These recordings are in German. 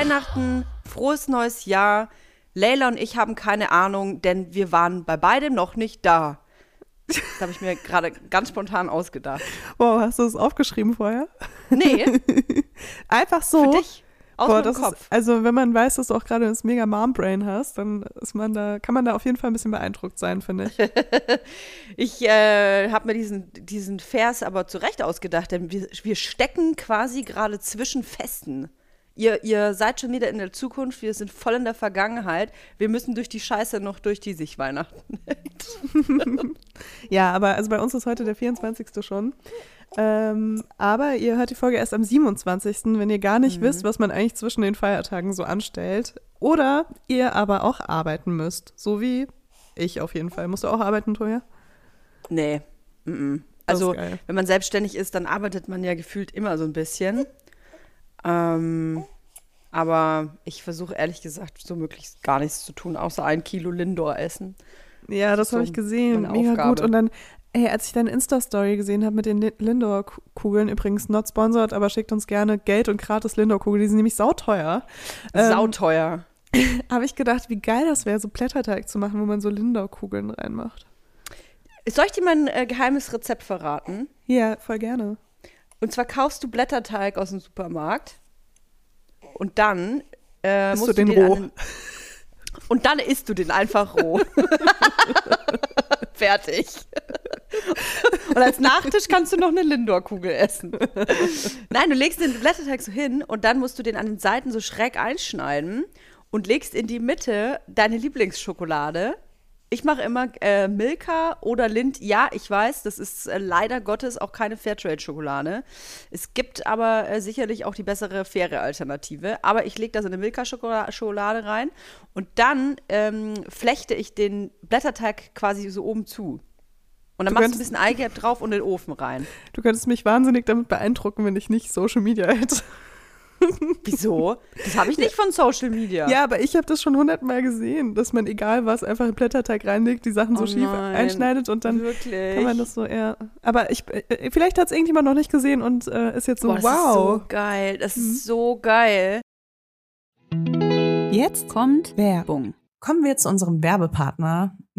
Weihnachten, frohes neues Jahr. Leila und ich haben keine Ahnung, denn wir waren bei beidem noch nicht da. Das habe ich mir gerade ganz spontan ausgedacht. Wow, hast du das aufgeschrieben vorher? Nee. Einfach so. Für dich. Aus Boah, dem Kopf. Ist, also wenn man weiß, dass du auch gerade das mega Mom-Brain hast, dann ist man da, kann man da auf jeden Fall ein bisschen beeindruckt sein, finde ich. Ich äh, habe mir diesen, diesen Vers aber zu Recht ausgedacht, denn wir, wir stecken quasi gerade zwischen Festen. Ihr, ihr seid schon wieder in der Zukunft, wir sind voll in der Vergangenheit. Wir müssen durch die Scheiße noch durch, die sich Weihnachten nennt. Ja, aber also bei uns ist heute der 24. schon. Ähm, aber ihr hört die Folge erst am 27., wenn ihr gar nicht wisst, was man eigentlich zwischen den Feiertagen so anstellt. Oder ihr aber auch arbeiten müsst. So wie ich auf jeden Fall. Musst du auch arbeiten, Toja? Nee. Mm -mm. Also, wenn man selbstständig ist, dann arbeitet man ja gefühlt immer so ein bisschen. Ähm, aber ich versuche ehrlich gesagt, so möglichst gar nichts zu tun, außer ein Kilo Lindor essen. Ja, das So habe ich gesehen. Mega Aufgabe. gut. Und dann, ey, als ich deine Insta-Story gesehen habe mit den Li- Lindor-Kugeln, übrigens not sponsored, aber schickt uns gerne Geld und gratis Lindor-Kugeln, die sind nämlich sauteuer. Ähm, Sauteuer. Habe ich gedacht, wie geil das wäre, so Blätterteig zu machen, wo man so Lindor-Kugeln reinmacht. Soll ich dir mein äh, geheimes Rezept verraten? Ja, voll gerne. Und zwar kaufst du Blätterteig aus dem Supermarkt und dann äh, musst du den an roh? den- und dann isst du den einfach roh. Fertig. Und als Nachtisch kannst du noch eine Lindor-Kugel essen. Nein, du legst den Blätterteig so hin und dann musst du den an den Seiten so schräg einschneiden und legst in die Mitte deine Lieblingsschokolade. Ich mache immer äh, Milka oder Lind. Ja, ich weiß, das ist äh, leider Gottes auch keine Fairtrade-Schokolade. Es gibt aber äh, sicherlich auch die bessere, faire Alternative. Aber ich lege da so eine Milka-Schokolade rein und dann ähm, flechte ich den Blätterteig quasi so oben zu. Und dann Du machst du ein bisschen Eigelb drauf und in den Ofen rein. Du könntest mich wahnsinnig damit beeindrucken, wenn ich nicht Social Media hätte. Wieso? Das habe ich nicht von Social Media. Ja, aber ich habe das schon hundertmal gesehen, dass man egal was einfach in Blätterteig reinlegt, die Sachen so Oh schief nein. einschneidet und dann Wirklich. kann man das so eher. Aber ich, äh, vielleicht hat es irgendjemand noch nicht gesehen und äh, ist jetzt so, Boah, das wow. ist so geil. Das ist so geil. Jetzt kommt Werbung. Kommen wir zu unserem Werbepartner,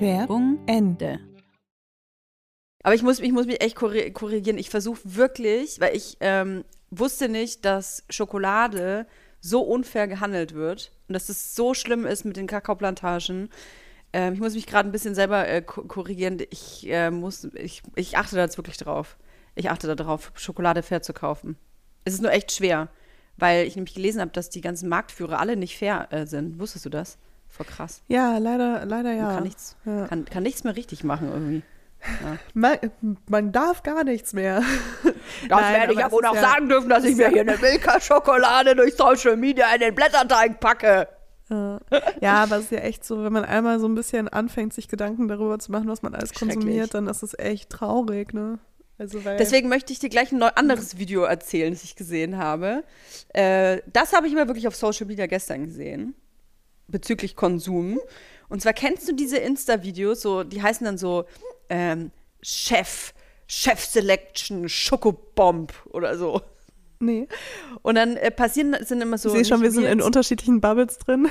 Werbung Ende. Aber ich muss, ich muss mich echt korri- korrigieren. Ich versuche wirklich, weil ich ähm, wusste nicht, dass Schokolade so unfair gehandelt wird und dass es so schlimm ist mit den Kakaoplantagen. Ähm, ich muss mich gerade ein bisschen selber äh, ko- korrigieren. Ich, äh, muss, ich, ich achte da jetzt wirklich drauf. Ich achte darauf, Schokolade fair zu kaufen. Es ist nur echt schwer, weil ich nämlich gelesen habe, dass die ganzen Marktführer alle nicht fair äh, sind. Wusstest du das? Voll krass. Ja, leider, leider ja. Man kann nichts, Ja. kann, kann nichts mehr richtig machen irgendwie. Man, man darf gar nichts mehr. Das Nein, werde ich ja wohl noch ja- sagen dürfen, dass ich mir hier eine Milka-Schokolade durch Social Media in den Blätterteig packe. Ja. ja, aber es ist ja echt so, wenn man einmal so ein bisschen anfängt, sich Gedanken darüber zu machen, was man alles konsumiert, dann ist es echt traurig, ne? Also, Deswegen möchte ich dir gleich ein anderes Video erzählen, das ich gesehen habe. Äh, das habe ich aber wirklich auf Social Media gestern gesehen. Bezüglich Konsum. Und zwar kennst du diese Insta-Videos, so, die heißen dann so ähm, Chef, Chef Selection, Schokobomb oder so. nee. Und dann äh, passieren, sind immer so. ich sehe schon, wir sind in unterschiedlichen Bubbles drin.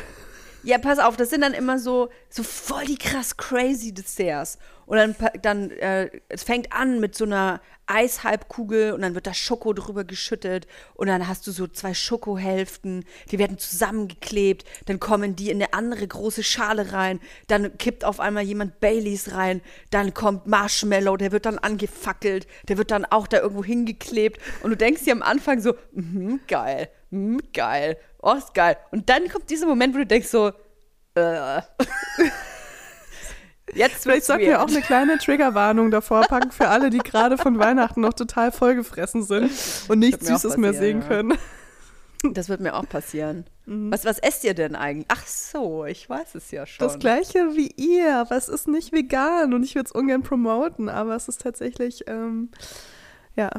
Ja, pass auf, das sind dann immer so, so voll die krass crazy Desserts. Und dann, dann äh, es fängt an mit so einer Eishalbkugel und dann wird da Schoko drüber geschüttet und dann hast du so zwei Schokohälften, die werden zusammengeklebt, dann kommen die in eine andere große Schale rein, dann kippt auf einmal jemand Baileys rein, dann kommt Marshmallow, der wird dann angefackelt, der wird dann auch da irgendwo hingeklebt und du denkst dir am Anfang so, mhm, geil, mhm, geil, oh, ist geil. Und dann kommt dieser Moment, wo du denkst so, äh. Jetzt Vielleicht sollten wir auch eine kleine Triggerwarnung davor packen für alle, die gerade von Weihnachten noch total vollgefressen sind und nichts Süßes mehr sehen ja. können. Das wird mir auch passieren. Mhm. Was, was esst ihr denn eigentlich? Ach so, ich weiß es ja schon. Das gleiche wie ihr, aber es ist nicht vegan und ich würde es ungern promoten, aber es ist tatsächlich, ähm, ja,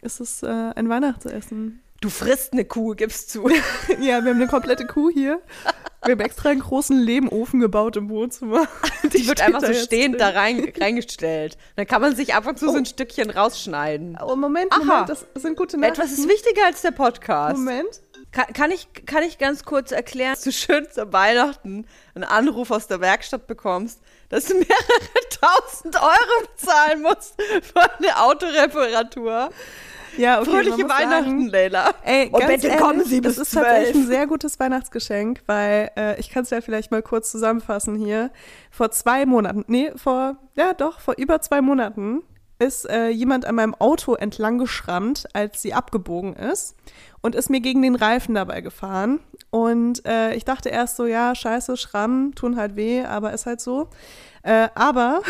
es ist äh, ein Weihnachtsessen. Du frisst eine Kuh, gibst zu. Ja, wir haben eine komplette Kuh hier. Wir haben extra einen großen Lehmofen gebaut im Wohnzimmer. Die wird steht einfach da so jetzt stehend da rein, reingestellt. Dann kann man sich ab und zu so ein Stückchen rausschneiden. Oh, Moment, Aha. Moment, das sind gute Nachrichten. Etwas ist wichtiger als der Podcast. Moment. Kann, kann, ich, kann ich ganz kurz erklären, dass du schön zu Weihnachten einen Anruf aus der Werkstatt bekommst, dass du mehrere tausend Euro bezahlen musst für eine Autoreparatur? Ja, okay, Fröhliche Weihnachten, Leila. Ey, Und bitte ehrlich, kommen Sie bis Das ist tatsächlich ein sehr gutes Weihnachtsgeschenk, weil äh, ich kann es ja vielleicht mal kurz zusammenfassen hier. Vor zwei Monaten, nee, vor, ja doch, vor über zwei Monaten ist äh, jemand an meinem Auto entlang geschrammt, als sie abgebogen ist und ist mir gegen den Reifen dabei gefahren. Und äh, ich dachte erst so, ja, scheiße, Schrammen tun halt weh, aber ist halt so. Äh, aber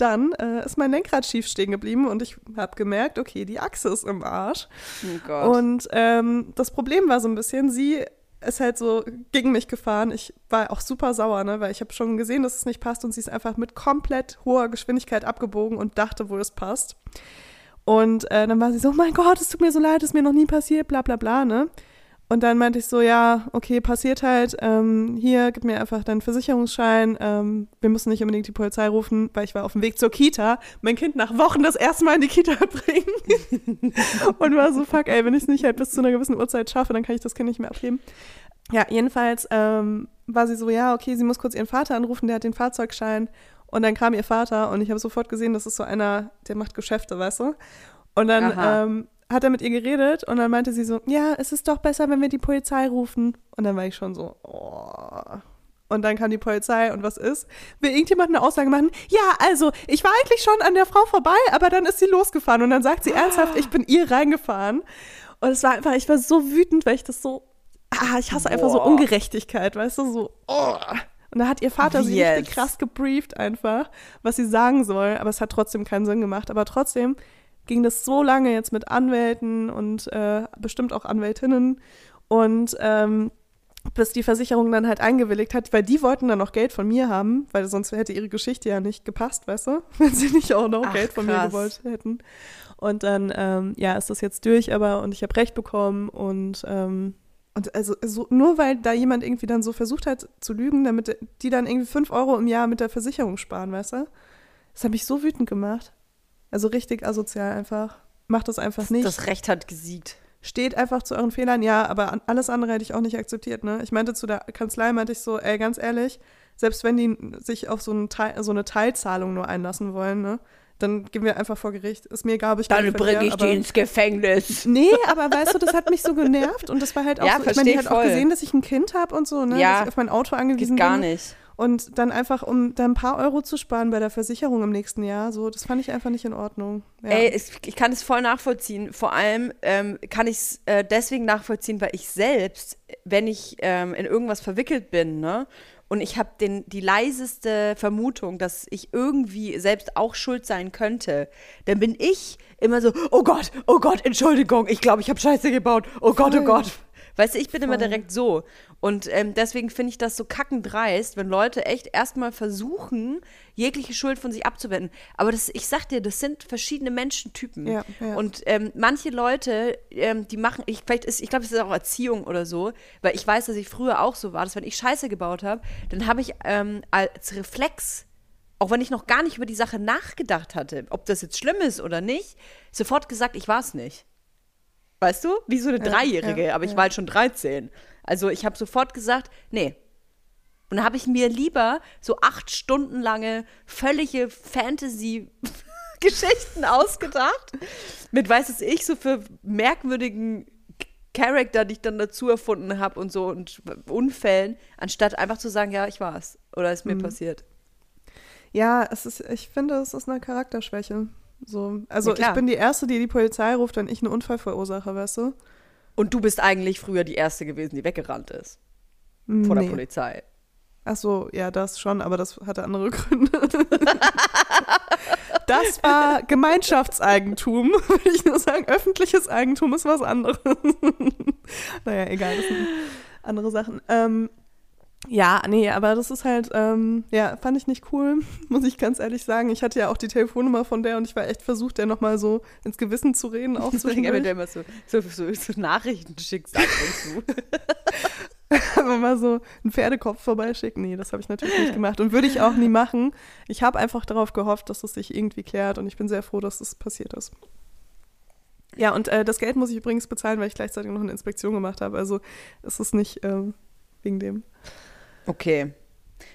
dann äh, ist mein Lenkrad schief stehen geblieben und ich habe gemerkt, okay, die Achse ist im Arsch. Oh Gott. Und ähm, das Problem war so ein bisschen, sie ist halt so gegen mich gefahren. Ich war auch super sauer, ne, weil ich habe schon gesehen, dass es nicht passt und sie ist einfach mit komplett hoher Geschwindigkeit abgebogen und dachte, wo es passt. Und äh, dann war sie so, oh mein Gott, es tut mir so leid, ist mir noch nie passiert, bla bla bla, ne? Und dann meinte ich so, ja, okay, passiert halt, ähm, hier, gib mir einfach deinen Versicherungsschein, ähm, wir müssen nicht unbedingt die Polizei rufen, weil ich war auf dem Weg zur Kita, mein Kind nach Wochen das erste Mal in die Kita bringen. und war so, fuck, ey, wenn ich es nicht halt bis zu einer gewissen Uhrzeit schaffe, dann kann ich das Kind nicht mehr abgeben. Ja, jedenfalls ähm, war sie so, ja, okay, sie muss kurz ihren Vater anrufen, der hat den Fahrzeugschein. Und dann kam ihr Vater und ich habe sofort gesehen, das ist so einer, der macht Geschäfte, weißt du? Und dann ähm, hat er mit ihr geredet und dann meinte sie so, ja, es ist doch besser, wenn wir die Polizei rufen. Und dann war ich schon so, oh. Und dann kam die Polizei und was ist? Will irgendjemand eine Aussage machen? Ja, also, ich war eigentlich schon an der Frau vorbei, aber dann ist sie losgefahren und dann sagt sie ernsthaft, ich bin ihr reingefahren. Und es war einfach, ich war so wütend, weil ich das so, ah, ich hasse einfach so. Ungerechtigkeit, weißt du, so, oh. Und da hat ihr Vater sie richtig krass gebrieft einfach, was sie sagen soll, aber es hat trotzdem keinen Sinn gemacht. Aber trotzdem ging das so lange jetzt mit Anwälten und äh, bestimmt auch Anwältinnen und ähm, bis die Versicherung dann halt eingewilligt hat, weil die wollten dann noch Geld von mir haben, weil sonst hätte ihre Geschichte ja nicht gepasst, weißt du, wenn sie nicht auch noch Ach, Geld von mir krass. gewollt hätten. Und dann, ähm, ja, ist das jetzt durch, aber und ich habe Recht bekommen und ähm, und also so, nur weil da jemand irgendwie dann so versucht hat zu lügen, damit die dann irgendwie fünf Euro im Jahr mit der Versicherung sparen, weißt du? Das hat mich so wütend gemacht. Also richtig asozial einfach. Macht das einfach nicht. Das Recht hat gesiegt. Steht einfach zu euren Fehlern, ja, aber alles andere hätte ich auch nicht akzeptiert, ne? Ich meinte zu der Kanzlei, meinte ich so, ey, ganz ehrlich, selbst wenn die sich auf so, einen Teil, so eine Teilzahlung nur einlassen wollen, ne, Dann gehen wir einfach vor Gericht. Ist mir egal, ob ich Dann bringe ich die ins Gefängnis. Nee, aber weißt du, das hat mich so genervt und das war halt auch Ja, so, ich meine, die hat auch voll. gesehen, dass ich ein Kind habe und so, ne, Ja. dass ich auf mein Auto angewiesen Geht gar bin. Und dann einfach, um da ein paar Euro zu sparen bei der Versicherung im nächsten Jahr, so, das fand ich einfach nicht in Ordnung. Ja. Ey, es, ich kann es voll nachvollziehen. Vor allem ähm, kann ich es äh, deswegen nachvollziehen, weil ich selbst, wenn ich ähm, in irgendwas verwickelt bin, ne, und ich habe die leiseste Vermutung, dass ich irgendwie selbst auch schuld sein könnte, dann bin ich immer so, oh Gott, oh Gott, Entschuldigung, ich glaube, ich habe Scheiße gebaut. Oh Gott, oh. Gott. Weißt du, ich bin immer Voll. direkt so. Und ähm, deswegen finde ich das so kackendreist, wenn Leute echt erstmal versuchen, jegliche Schuld von sich abzuwenden. Aber das, ich sag dir, das sind verschiedene Menschentypen. Ja, ja. Und ähm, manche Leute, ähm, die machen, ich, vielleicht ist, ich glaube, es ist auch Erziehung oder so, weil ich weiß, dass ich früher auch so war, dass wenn ich Scheiße gebaut habe, dann habe ich ähm, als Reflex, auch wenn ich noch gar nicht über die Sache nachgedacht hatte, ob das jetzt schlimm ist oder nicht, sofort gesagt, ich war es nicht. Weißt du? Wie so eine Dreijährige, ja, aber ich ja. war halt schon 13. Also ich habe sofort gesagt, nee. Und dann habe ich mir lieber so acht Stunden lange völlige Fantasy-Geschichten ausgedacht. Mit, weiß es ich, so für merkwürdigen Charakter, die ich dann dazu erfunden habe und so und Unfällen, anstatt einfach zu sagen, ja, ich war's. Oder ist mir Mhm. passiert. Ja, es ist, ich finde, es ist eine Charakterschwäche. So, also ich bin die Erste, die die Polizei ruft, wenn ich einen Unfall verursache, weißt du? Und du bist eigentlich früher die Erste gewesen, die weggerannt ist. Vor der Nee. Polizei. Ach so, ja, das schon, aber das hatte andere Gründe. das war Gemeinschaftseigentum, würde ich nur sagen. Öffentliches Eigentum ist was anderes. naja, egal, das sind andere Sachen. Ähm, ja, nee, aber das ist halt, ähm, ja, fand ich nicht cool, muss ich ganz ehrlich sagen. Ich hatte ja auch die Telefonnummer von der und ich war echt versucht, der nochmal so ins Gewissen zu reden, auch Wenn du immer so, so, so, so Nachrichten schickst ab und zu. aber mal so einen Pferdekopf vorbeischicken. Nee, das habe ich natürlich nicht gemacht und würde ich auch nie machen. Ich habe einfach darauf gehofft, dass es sich irgendwie klärt und ich bin sehr froh, dass das passiert ist. Ja, und äh, das Geld muss ich übrigens bezahlen, weil ich gleichzeitig noch eine Inspektion gemacht habe. Also es ist nicht ähm, wegen dem. Okay.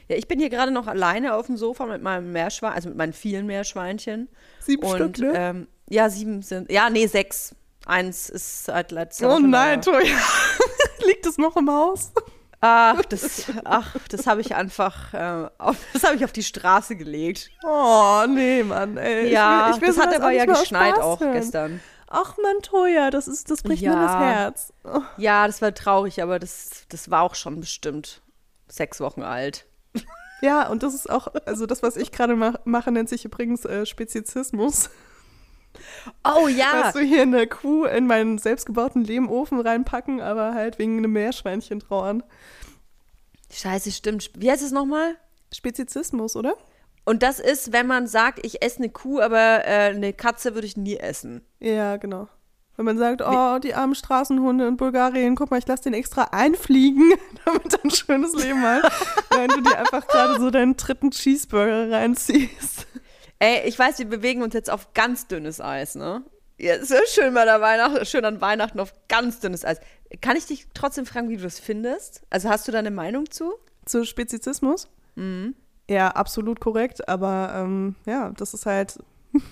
Ja, ich bin hier gerade noch alleine auf dem Sofa mit meinem Meerschwein, also mit meinen vielen Meerschweinchen. Sieben und, Stück, ne? Ähm, ja, sieben sind, ja, nee, sechs. Eins ist seit letzter oh nein, Toja. Liegt es noch im Haus? Ach, das, ach, das habe ich einfach, äh, auf, das habe ich auf die Straße gelegt. Oh, nee, Mann, ey. ja, ich will, ich will das hat aber ja geschneit auch hören. gestern. Ach, Toja, das, ist, das bricht mir Ja. das Herz. Oh. Ja, das war traurig, aber das, das war auch schon bestimmt sechs Wochen alt. Ja, und das ist auch, also das, was ich gerade mach, mache, nennt sich übrigens äh, Spezizismus. Oh ja. Weißt du, hier eine Kuh in meinen selbstgebauten Lehmofen reinpacken, aber halt wegen einem Meerschweinchen trauern. Scheiße, stimmt. Wie heißt es nochmal? Spezizismus, oder? Und das ist, wenn man sagt, ich esse eine Kuh, aber äh, eine Katze würde ich nie essen. Ja, genau. Wenn man sagt, oh, die armen Straßenhunde in Bulgarien, guck mal, ich lasse den extra einfliegen, damit er ein schönes Leben hat, während du dir einfach gerade so deinen dritten Cheeseburger reinziehst. Ey, ich weiß, wir bewegen uns jetzt auf ganz dünnes Eis, ne? Ja, ist so schön bei der Weihnachten, schön an Weihnachten auf ganz dünnes Eis. Kann ich dich trotzdem fragen, wie du das findest? Also hast du da eine Meinung zu? Zu Spezizismus? Mhm. Ja, absolut korrekt, aber ähm, ja, das ist halt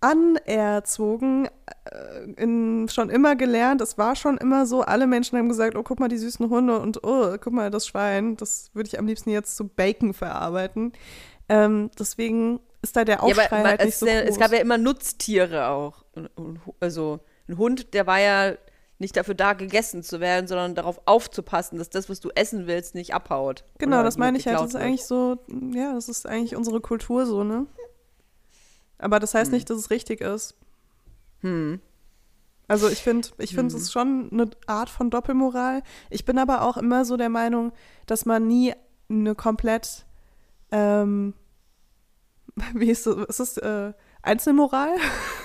anerzogen, äh, in, schon immer gelernt, es war schon immer so, alle Menschen haben gesagt, oh, guck mal, die süßen Hunde und oh, guck mal, das Schwein, das würde ich am liebsten jetzt zu Bacon verarbeiten. Ähm, deswegen ist da der Aufschrei aber halt es, nicht so ja- groß. es gab ja immer Nutztiere auch. Und, und, also ein Hund, der war ja nicht dafür da, gegessen zu werden, sondern darauf aufzupassen, dass das, was du essen willst, nicht abhaut. genau, das meine ich halt, das ist eigentlich so, ja, das ist eigentlich unsere Kultur so, ne? Aber das heißt nicht, dass es richtig ist. Hm. Also ich finde, ich finde, es ist schon eine Art von Doppelmoral. Ich bin aber auch immer so der Meinung, dass man nie eine komplett, ähm, wie ist das, ist das äh, Einzelmoral?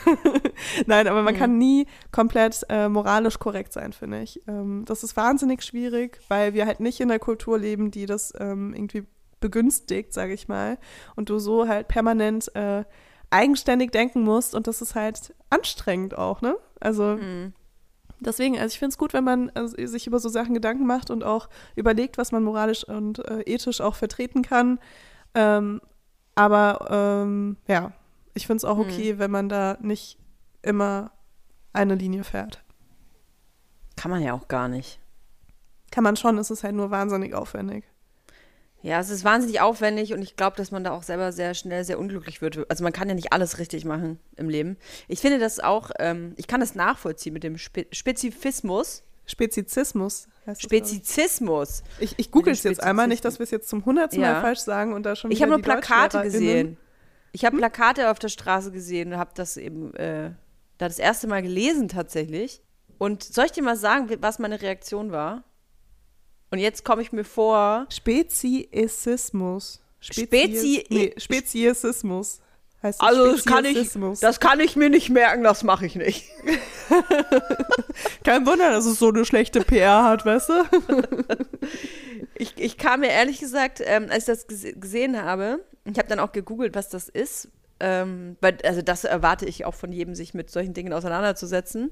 Nein, aber man kann nie komplett äh, moralisch korrekt sein, finde ich. Ähm, das ist wahnsinnig schwierig, weil wir halt nicht in der Kultur leben, die das ähm, irgendwie begünstigt, sage ich mal. Und du so halt permanent äh, eigenständig denken musst und das ist halt anstrengend auch, ne? Also deswegen, also ich finde es gut, wenn man also, sich über so Sachen Gedanken macht und auch überlegt, was man moralisch und äh, ethisch auch vertreten kann. Ähm, aber ähm, ja, ich finde es auch okay, wenn man da nicht immer eine Linie fährt. Kann man ja auch gar nicht. Kann man schon, es ist halt nur wahnsinnig aufwendig. Ja, es ist wahnsinnig aufwendig und ich glaube, dass man da auch selber sehr schnell sehr unglücklich wird. Also man kann ja nicht alles richtig machen im Leben. Ich finde das auch, ähm, ich kann das nachvollziehen mit dem Spe Spezifismus. Spezizismus heißt das, ich. Spezizismus. Ich, ich google es jetzt einmal, nicht, dass wir es jetzt zum hundertsten Ja. Mal falsch sagen und da schon Ich wieder habe nur Plakate gesehen. Ich habe Plakate auf der Straße gesehen und habe das eben äh, da das erste Mal gelesen tatsächlich. Und soll ich dir mal sagen, was meine Reaktion war? Und jetzt komme ich mir vor, Speziesismus. Spezi- nee, Speziesismus heißt es. also das kann ich, Speziesismus. das kann ich mir nicht merken, das mache ich nicht. Kein Wunder, dass es so eine schlechte PR hat, weißt du? Ich, ich kam mir ehrlich gesagt, ähm, als ich das gese- gesehen habe, ich habe dann auch gegoogelt, was das ist, ähm, weil, also das erwarte ich auch von jedem, sich mit solchen Dingen auseinanderzusetzen.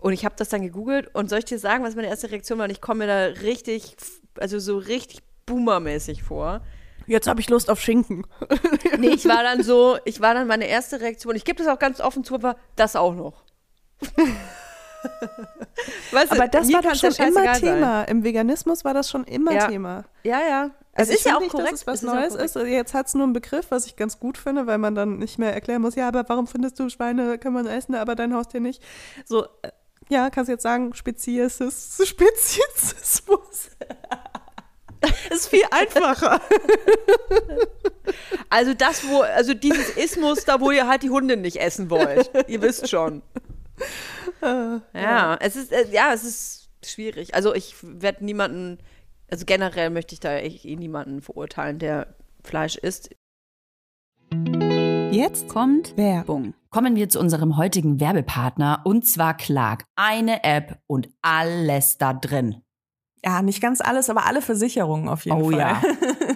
Und ich habe das dann gegoogelt und soll ich dir sagen, was meine erste Reaktion war? Und ich komme mir da richtig, also so richtig boomermäßig vor. Jetzt habe ich Lust auf Schinken. Nee, ich war dann so, ich war dann meine erste Reaktion, ich gebe das auch ganz offen zu, war das auch noch. weißt du, Aber das war doch schon immer sein. Thema. Im Veganismus war das schon immer Ja. Thema. Ja, ja. Also es ist ja auch nicht, korrekt. dass es was auch Neues ist. Also Jetzt hat es nur einen Begriff, was ich ganz gut finde, weil man dann nicht mehr erklären muss, ja, aber warum findest du Schweine kann man essen, aber dein Haustier nicht? So, äh, ja, kannst jetzt sagen, Spezies, Speziesismus. ist viel einfacher. Also das, wo, also dieses Ismus, da wo ihr halt die Hunde nicht essen wollt. ihr wisst schon. Ja, es ist, äh, ja, es ist schwierig. Also ich werde niemanden, also generell möchte ich da eh niemanden verurteilen, der Fleisch isst. Jetzt kommt Werbung. Kommen wir zu unserem heutigen Werbepartner und zwar Clark. Eine App und alles da drin. Ja, nicht ganz alles, aber alle Versicherungen auf jeden Oh Fall. ja.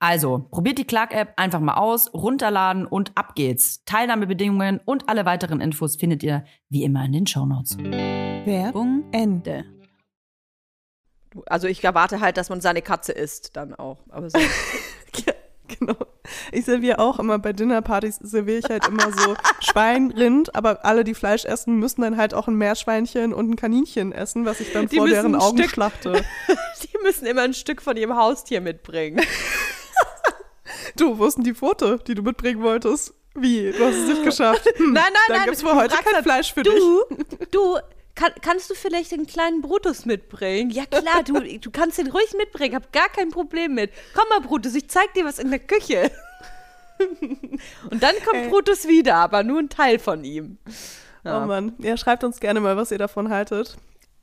Also, probiert die Clark-App einfach mal aus, runterladen und ab geht's. Teilnahmebedingungen und alle weiteren Infos findet ihr wie immer in den Shownotes. Werbung Ende. Also ich erwarte halt, dass man seine Katze isst dann auch. Aber so. Ja, genau. Ich serviere auch immer bei Dinnerpartys, serviere ich halt immer so Schwein, Rind, aber alle, die Fleisch essen, müssen dann halt auch ein Meerschweinchen und ein Kaninchen essen, was ich dann Die vor deren Augen Stück- schlachte. Die müssen immer ein Stück von ihrem Haustier mitbringen. Du, wo ist denn die Pfote, die du mitbringen wolltest? Wie? Du hast es nicht geschafft. Hm, Nein, nein, dann nein. gibt's für heute kein Fleisch für dich. Du, du, kann, kannst du vielleicht den kleinen Brutus mitbringen? Ja klar, du, du kannst den ruhig mitbringen, hab gar kein Problem mit. Komm mal, Brutus, ich zeig dir was in der Küche. Und dann kommt Ey. Brutus wieder, aber nur ein Teil von ihm. Ja. Oh Mann. Ja, schreibt uns gerne mal, was ihr davon haltet.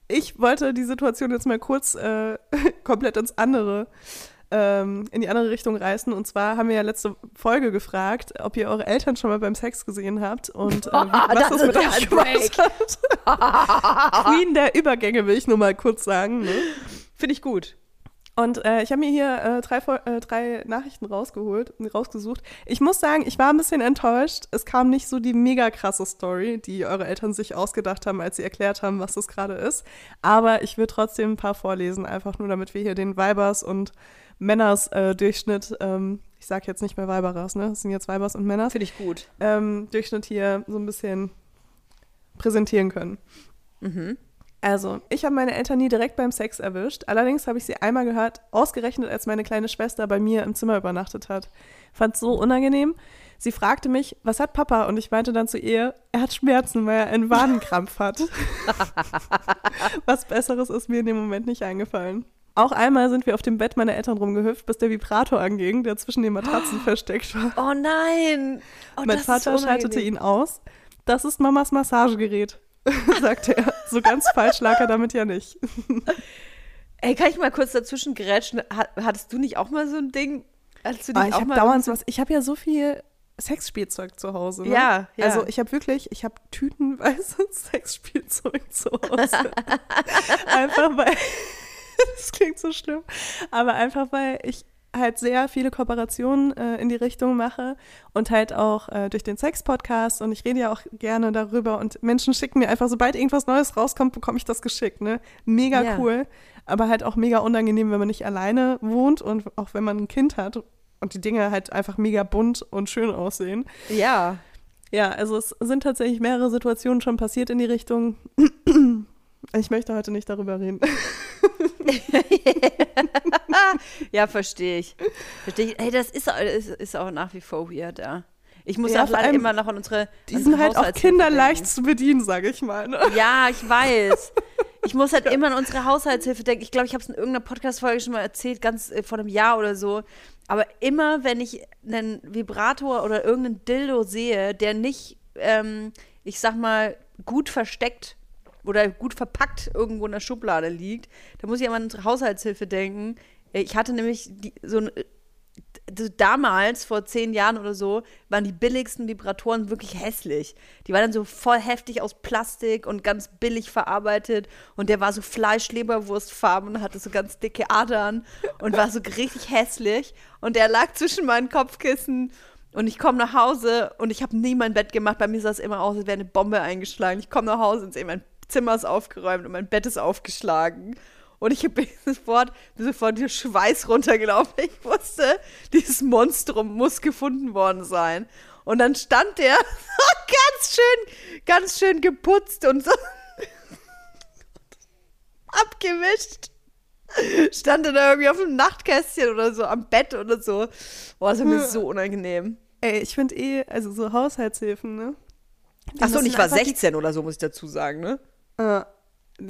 Ich wollte die Situation jetzt mal kurz äh, komplett ins andere, ähm, in die andere Richtung reißen. Und zwar haben wir ja letzte Folge gefragt, ob ihr eure Eltern schon mal beim Sex gesehen habt und äh, wie, was Das das ist mit euch gemacht hat. Queen der Übergänge will ich nur mal kurz sagen. Ne? Finde ich gut. Und äh, ich habe mir hier äh, drei, äh, drei Nachrichten rausgeholt, rausgesucht. Ich muss sagen, ich war ein bisschen enttäuscht. Es kam nicht so die mega krasse Story, die eure Eltern sich ausgedacht haben, als sie erklärt haben, was das gerade ist. Aber ich will trotzdem ein paar vorlesen, einfach nur, damit wir hier den Weibers- und Männers-Durchschnitt, ähm, ich sage jetzt nicht mehr Weiberers, ne? Das sind jetzt Weibers und Männers, Finde ich gut. ähm, Durchschnitt hier so ein bisschen präsentieren können. Also, ich habe meine Eltern nie direkt beim Sex erwischt. Allerdings habe ich sie einmal gehört, ausgerechnet als meine kleine Schwester bei mir im Zimmer übernachtet hat. Fand so unangenehm. Sie fragte mich, was hat Papa? Und ich meinte dann zu ihr, er hat Schmerzen, weil er einen Wadenkrampf hat. was Besseres ist mir in dem Moment nicht eingefallen. Auch einmal sind wir auf dem Bett meiner Eltern rumgehüpft, bis der Vibrator anging, der zwischen den Matratzen versteckt war. Oh nein. Oh, mein Vater schaltete ihn aus. Das ist Mamas Massagegerät, sagte er. So ganz falsch lag er damit ja nicht. Ey, kann ich mal kurz dazwischen gerätschen? Hat, hattest du nicht auch mal so ein Ding? Hattest du Ah, nicht ich habe dauernd sowas. Ich habe ja so viel Sexspielzeug zu Hause. Ne? Ja, ja. Also ich habe wirklich, ich habe tütenweise Sexspielzeug zu Hause. einfach weil, das klingt so schlimm, aber einfach weil ich halt sehr viele Kooperationen äh, in die Richtung mache und halt auch äh, durch den Sex-Podcast und ich rede ja auch gerne darüber und Menschen schicken mir einfach, sobald irgendwas Neues rauskommt, bekomme ich das geschickt, ne? Mega Ja. cool, aber halt auch mega unangenehm, wenn man nicht alleine wohnt und auch wenn man ein Kind hat und die Dinge halt einfach mega bunt und schön aussehen. Ja. Ja, also es sind tatsächlich mehrere Situationen schon passiert in die Richtung. Ich möchte heute nicht darüber reden. Ja, verstehe ich. Verstehe ich. Ey, das ist, ist, ist auch nach wie vor weird, ja. Ich muss Ja, auch leider immer noch an unsere. Die sind halt auch Haushaltshilfe Kinder denken. leicht zu bedienen, sage ich mal. Ne? Ja, ich weiß. Ich muss halt immer an unsere Haushaltshilfe denken. Ich glaube, ich habe es in irgendeiner Podcast-Folge schon mal erzählt, ganz äh, vor einem Jahr oder so. Aber immer, wenn ich einen Vibrator oder irgendeinen Dildo sehe, der nicht, ähm, ich sag mal, gut versteckt oder gut verpackt irgendwo in der Schublade liegt, da muss ich an unsere Haushaltshilfe denken. Äh, Ich hatte nämlich die, so ein damals, vor zehn Jahren oder so, waren die billigsten Vibratoren wirklich hässlich. Die waren dann so voll heftig aus Plastik und ganz billig verarbeitet. Und der war so Fleischleberwurstfarben und hatte so ganz dicke Adern und war so richtig hässlich. Und der lag zwischen meinen Kopfkissen. Und ich komme nach Hause und ich habe nie mein Bett gemacht. Bei mir sah es immer aus, als wäre eine Bombe eingeschlagen. Ich komme nach Hause und sehe, mein Zimmer ist aufgeräumt und mein Bett ist aufgeschlagen. Und ich bin sofort, bin sofort der Schweiß runtergelaufen. Ich wusste, dieses Monstrum muss gefunden worden sein. Und dann stand der ganz schön, ganz schön geputzt und so abgewischt. Stand er da irgendwie auf dem Nachtkästchen oder so am Bett oder so. Boah, das war mir so unangenehm. Ey, ich finde eh, also so Haushaltshilfen, ne? Achso, und ich war einfach die- 16 oder so, muss ich dazu sagen, ne? Äh,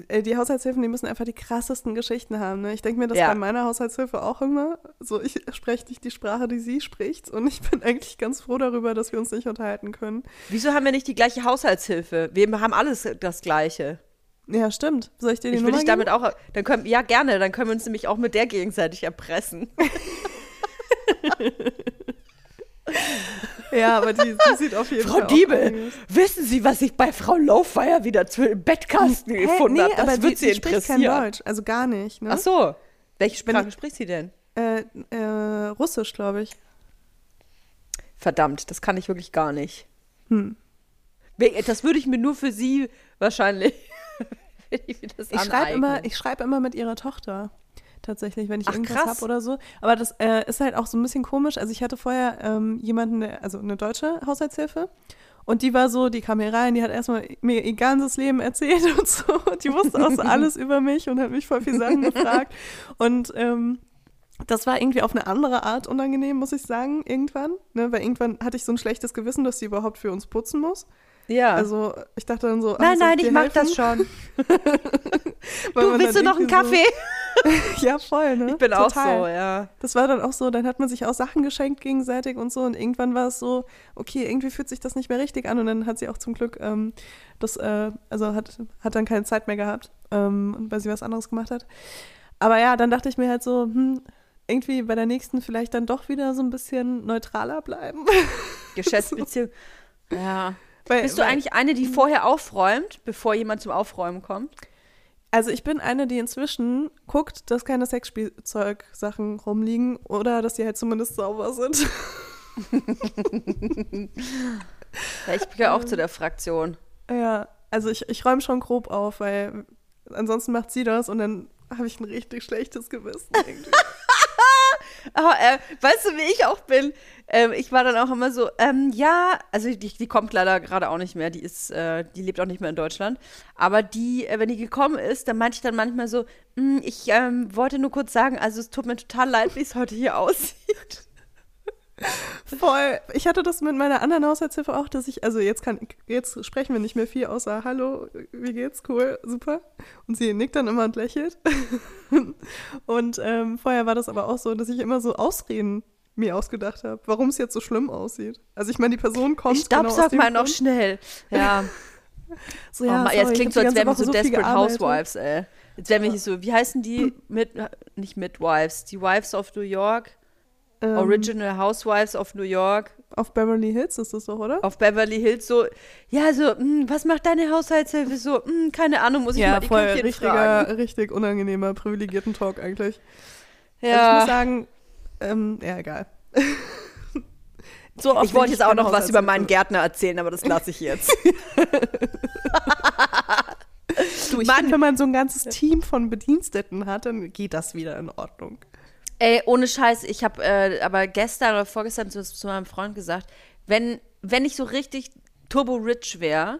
äh, die Haushaltshilfen, die müssen einfach die krassesten Geschichten haben. Ne? Ich denke mir das Ja. bei meiner Haushaltshilfe auch immer. So, ich spreche nicht die Sprache, die sie spricht. Und ich bin eigentlich ganz froh darüber, dass wir uns nicht unterhalten können. Wieso haben wir nicht die gleiche Haushaltshilfe? Wir haben alles das Gleiche. Ja, stimmt. Soll ich dir die Ich will Nummer geben? damit auch. Dann können, ja, gerne. Dann können wir uns nämlich auch mit der gegenseitig erpressen. Ja, aber die, die sieht auf jeden Frau Fall auch Diebel, wissen Sie, was ich bei Frau Laufeier wieder zu im Bettkasten Hä? gefunden nee, habe? Das aber wird die, Sie die spricht kein interessieren. Deutsch. Also gar nicht. Ne? Ach so. Welche Wenn- Sprache spricht sie denn? Äh, äh, Russisch, glaube ich. Verdammt, das kann ich wirklich gar nicht. Hm. Das würde ich mir nur für Sie wahrscheinlich. ich schreibe immer, ich schreib immer mit ihrer Tochter. Tatsächlich, wenn ich Ach, irgendwas habe oder so. Aber das äh, ist halt auch so ein bisschen komisch. Also ich hatte vorher ähm, jemanden, also eine deutsche Haushaltshilfe. Und die war so, die kam hier rein, die hat erstmal mir ihr ganzes Leben erzählt und so. Die wusste auch so alles über mich und hat mich voll viele Sachen gefragt. Und ähm, das war irgendwie auf eine andere Art unangenehm, muss ich sagen, irgendwann. Ne? Weil irgendwann hatte ich so ein schlechtes Gewissen, dass sie überhaupt für uns putzen muss. ja. Also ich dachte dann so, nein, nein, ich mach helfen? das schon. Du, willst du noch einen irgendwie so- Kaffee? ja, voll, ne? Ich bin auch Total. so, ja. Das war dann auch so, dann hat man sich auch Sachen geschenkt gegenseitig und so und irgendwann war es so, okay, irgendwie fühlt sich das nicht mehr richtig an und dann hat sie auch zum Glück ähm, das, äh, also hat, hat dann keine Zeit mehr gehabt, ähm, weil sie was anderes gemacht hat. Aber ja, dann dachte ich mir halt so, hm, irgendwie bei der nächsten vielleicht dann doch wieder so ein bisschen neutraler bleiben. Geschäftsbeziehung. Ja. Weil, Bist du weil- eigentlich eine, die vorher aufräumt, bevor jemand zum Aufräumen kommt? Also ich bin eine, die inzwischen guckt, dass keine Sexspielzeug-Sachen rumliegen oder dass die halt zumindest sauber sind. Ja, ich gehöre auch zu der Fraktion. Ja, also ich, ich räume schon grob auf, weil ansonsten macht sie das und dann habe ich ein richtig schlechtes Gewissen. Aber äh, weißt du, wie ich auch bin? Ähm, ich war dann auch immer so, ähm, ja, also die, die kommt leider gerade auch nicht mehr, die ist, äh, die lebt auch nicht mehr in Deutschland. Aber die, äh, wenn die gekommen ist, dann meinte ich dann manchmal so, "Mm, ich ähm, wollte nur kurz sagen, also es tut mir total leid, wie es heute hier aussieht. Voll. Ich hatte das mit meiner anderen Haushaltshilfe auch, dass ich, also jetzt kann, jetzt sprechen wir nicht mehr viel außer Hallo, wie geht's? Cool, super. Und sie nickt dann immer und lächelt. und ähm, vorher war das aber auch so, dass ich immer so Ausreden mir ausgedacht habe, warum es jetzt so schlimm aussieht. Also ich meine, die Person kommt Ich genau aus staubsaug dem mal noch Grund. schnell. Ja, So, oh, ja, Mann, jetzt sorry, klingt ich so, als wären wir so viel Desperate gearbeitet. Housewives, ey. Jetzt wären wir hier so, wie heißen die? Mit, nicht Midwives, die Wives of New York, Ähm, Original Housewives of New York. Auf Beverly Hills ist das doch, oder? auf Beverly Hills so, ja, so, hm, was macht deine Haushaltshilfe? So, hm, keine Ahnung, muss ich mal die voll Köchin richtiger, fragen. richtig unangenehmer, privilegierten Talk eigentlich. Also ich Ja, muss sagen, ähm, ja, egal. so, ich ich wollte jetzt auch noch was über meinen. Gärtner erzählen, aber das lasse ich jetzt. Du, ich Mann. finde, wenn man so ein ganzes Team von Bediensteten hat, dann geht das wieder in Ordnung. Ey, ohne Scheiß, ich habe äh, aber gestern oder vorgestern zu, zu meinem Freund gesagt, wenn, wenn ich so richtig turbo-rich wäre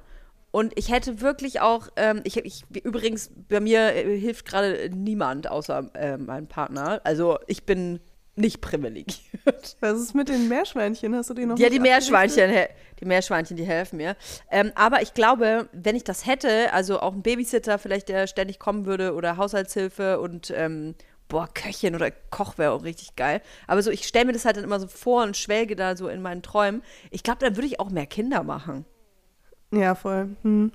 und ich hätte wirklich auch, ähm, ich, ich übrigens, bei mir äh, hilft gerade niemand außer äh, mein Partner. Also ich bin nicht privilegiert. Was ist mit den Meerschweinchen? Hast du die noch Ja, die Meerschweinchen, he- die Meerschweinchen, die helfen mir. Ähm, aber ich glaube, wenn ich das hätte, also auch ein Babysitter vielleicht, der ständig kommen würde oder Haushaltshilfe und ähm, boah, Köchin oder Koch wäre auch richtig geil. Aber so, ich stelle mir das halt dann immer so vor und schwelge da so in meinen Träumen. Ich glaube, dann würde ich auch mehr Kinder machen. Ja, voll. Hm.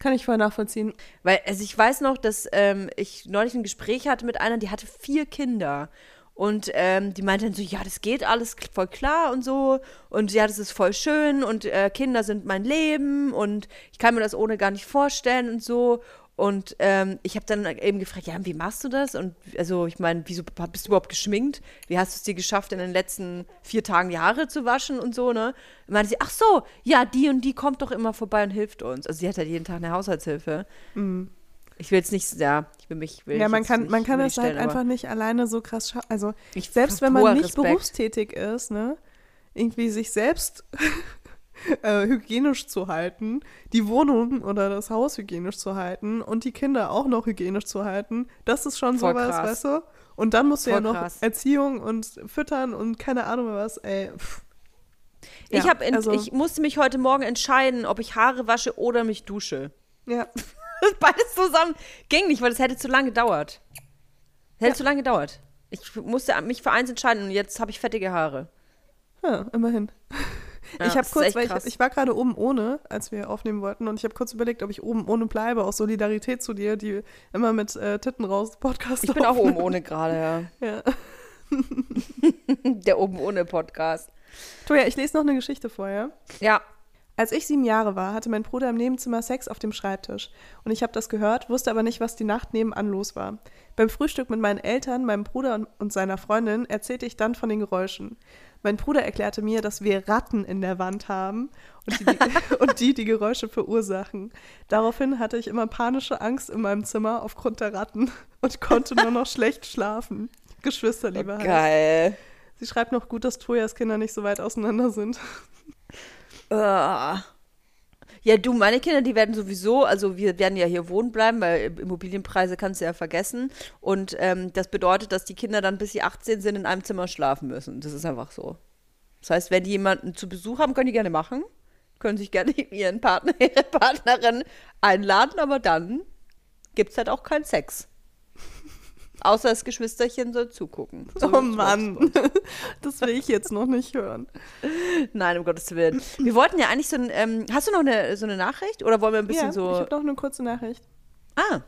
Kann ich voll nachvollziehen. Weil, also ich weiß noch, dass ähm, ich neulich ein Gespräch hatte mit einer, die hatte vier Kinder. Und ähm, die meinte dann so, ja, das geht alles voll klar und so. Und ja, das ist voll schön und äh, Kinder sind mein Leben und ich kann mir das ohne gar nicht vorstellen und so. Und ähm, ich habe dann eben gefragt, ja, wie machst du das? Und also ich meine, wieso bist du überhaupt geschminkt? Wie hast du es dir geschafft, in den letzten vier Tagen die Haare zu waschen und so, ne? Und meinte sie, ach so, ja, die und die kommt doch immer vorbei und hilft uns. Also sie hat halt jeden Tag eine Haushaltshilfe. Ich will jetzt nicht, ja, ich will mich. Will Ja, man kann, nicht man kann das halt stellen, aber einfach nicht alleine so krass schaffen. Also selbst wenn man nicht Respekt. berufstätig ist, ne, irgendwie sich selbst äh, hygienisch zu halten, die Wohnung oder das Haus hygienisch zu halten und die Kinder auch noch hygienisch zu halten, das ist schon Voll sowas, krass. weißt du? Und dann musst du ja Voll noch krass. Erziehung und füttern und keine Ahnung mehr was, ey. pff. Ich, Ja, hab in, also- ich musste mich heute Morgen entscheiden, ob ich Haare wasche oder mich dusche. Ja, Beides zusammen ging nicht, weil das hätte zu lange gedauert. Das hätte zu lange gedauert. Ich musste mich für eins entscheiden und jetzt habe ich fettige Haare. ja immerhin. Ja, ich habe kurz, weil ich, ich war gerade oben ohne, als wir aufnehmen wollten, und ich habe kurz überlegt, ob ich oben ohne bleibe, aus Solidarität zu dir, die immer mit äh, Titten raus Podcast Ich bin auch oben ohne gerade, ja. Ja. Der oben ohne Podcast. Toja, ich lese noch eine Geschichte vorher. Ja. Als ich sieben Jahre war, hatte mein Bruder im Nebenzimmer Sex auf dem Schreibtisch. Und ich habe das gehört, wusste aber nicht, was die Nacht nebenan los war. Beim Frühstück mit meinen Eltern, meinem Bruder und seiner Freundin erzählte ich dann von den Geräuschen. Mein Bruder erklärte mir, dass wir Ratten in der Wand haben und die die, und die, die Geräusche verursachen. Daraufhin hatte ich immer panische Angst in meinem Zimmer aufgrund der Ratten und konnte nur noch schlecht schlafen. Geschwisterliebe heißt. Geil. Sie schreibt noch gut, dass Tojas Kinder nicht so weit auseinander sind. Ah. Ja, du, meine Kinder, die werden sowieso, also wir werden ja hier wohnen bleiben, weil Immobilienpreise kannst du ja vergessen. Und ähm, das bedeutet, dass die Kinder dann, bis sie 18 sind, in einem Zimmer schlafen müssen. Das ist einfach so. Das heißt, wenn die jemanden zu Besuch haben, können die gerne machen. Können sich gerne ihren Partner, ihre Partnerin einladen, aber dann gibt es halt auch keinen Sex. Außer das Geschwisterchen soll zugucken. So oh Mann, das will ich jetzt noch nicht hören. Nein, um Gottes Willen. Wir wollten ja eigentlich so ein, ähm, hast du noch eine, so eine Nachricht? Oder wollen wir ein bisschen ja, so. ich habe noch eine kurze Nachricht. Ah,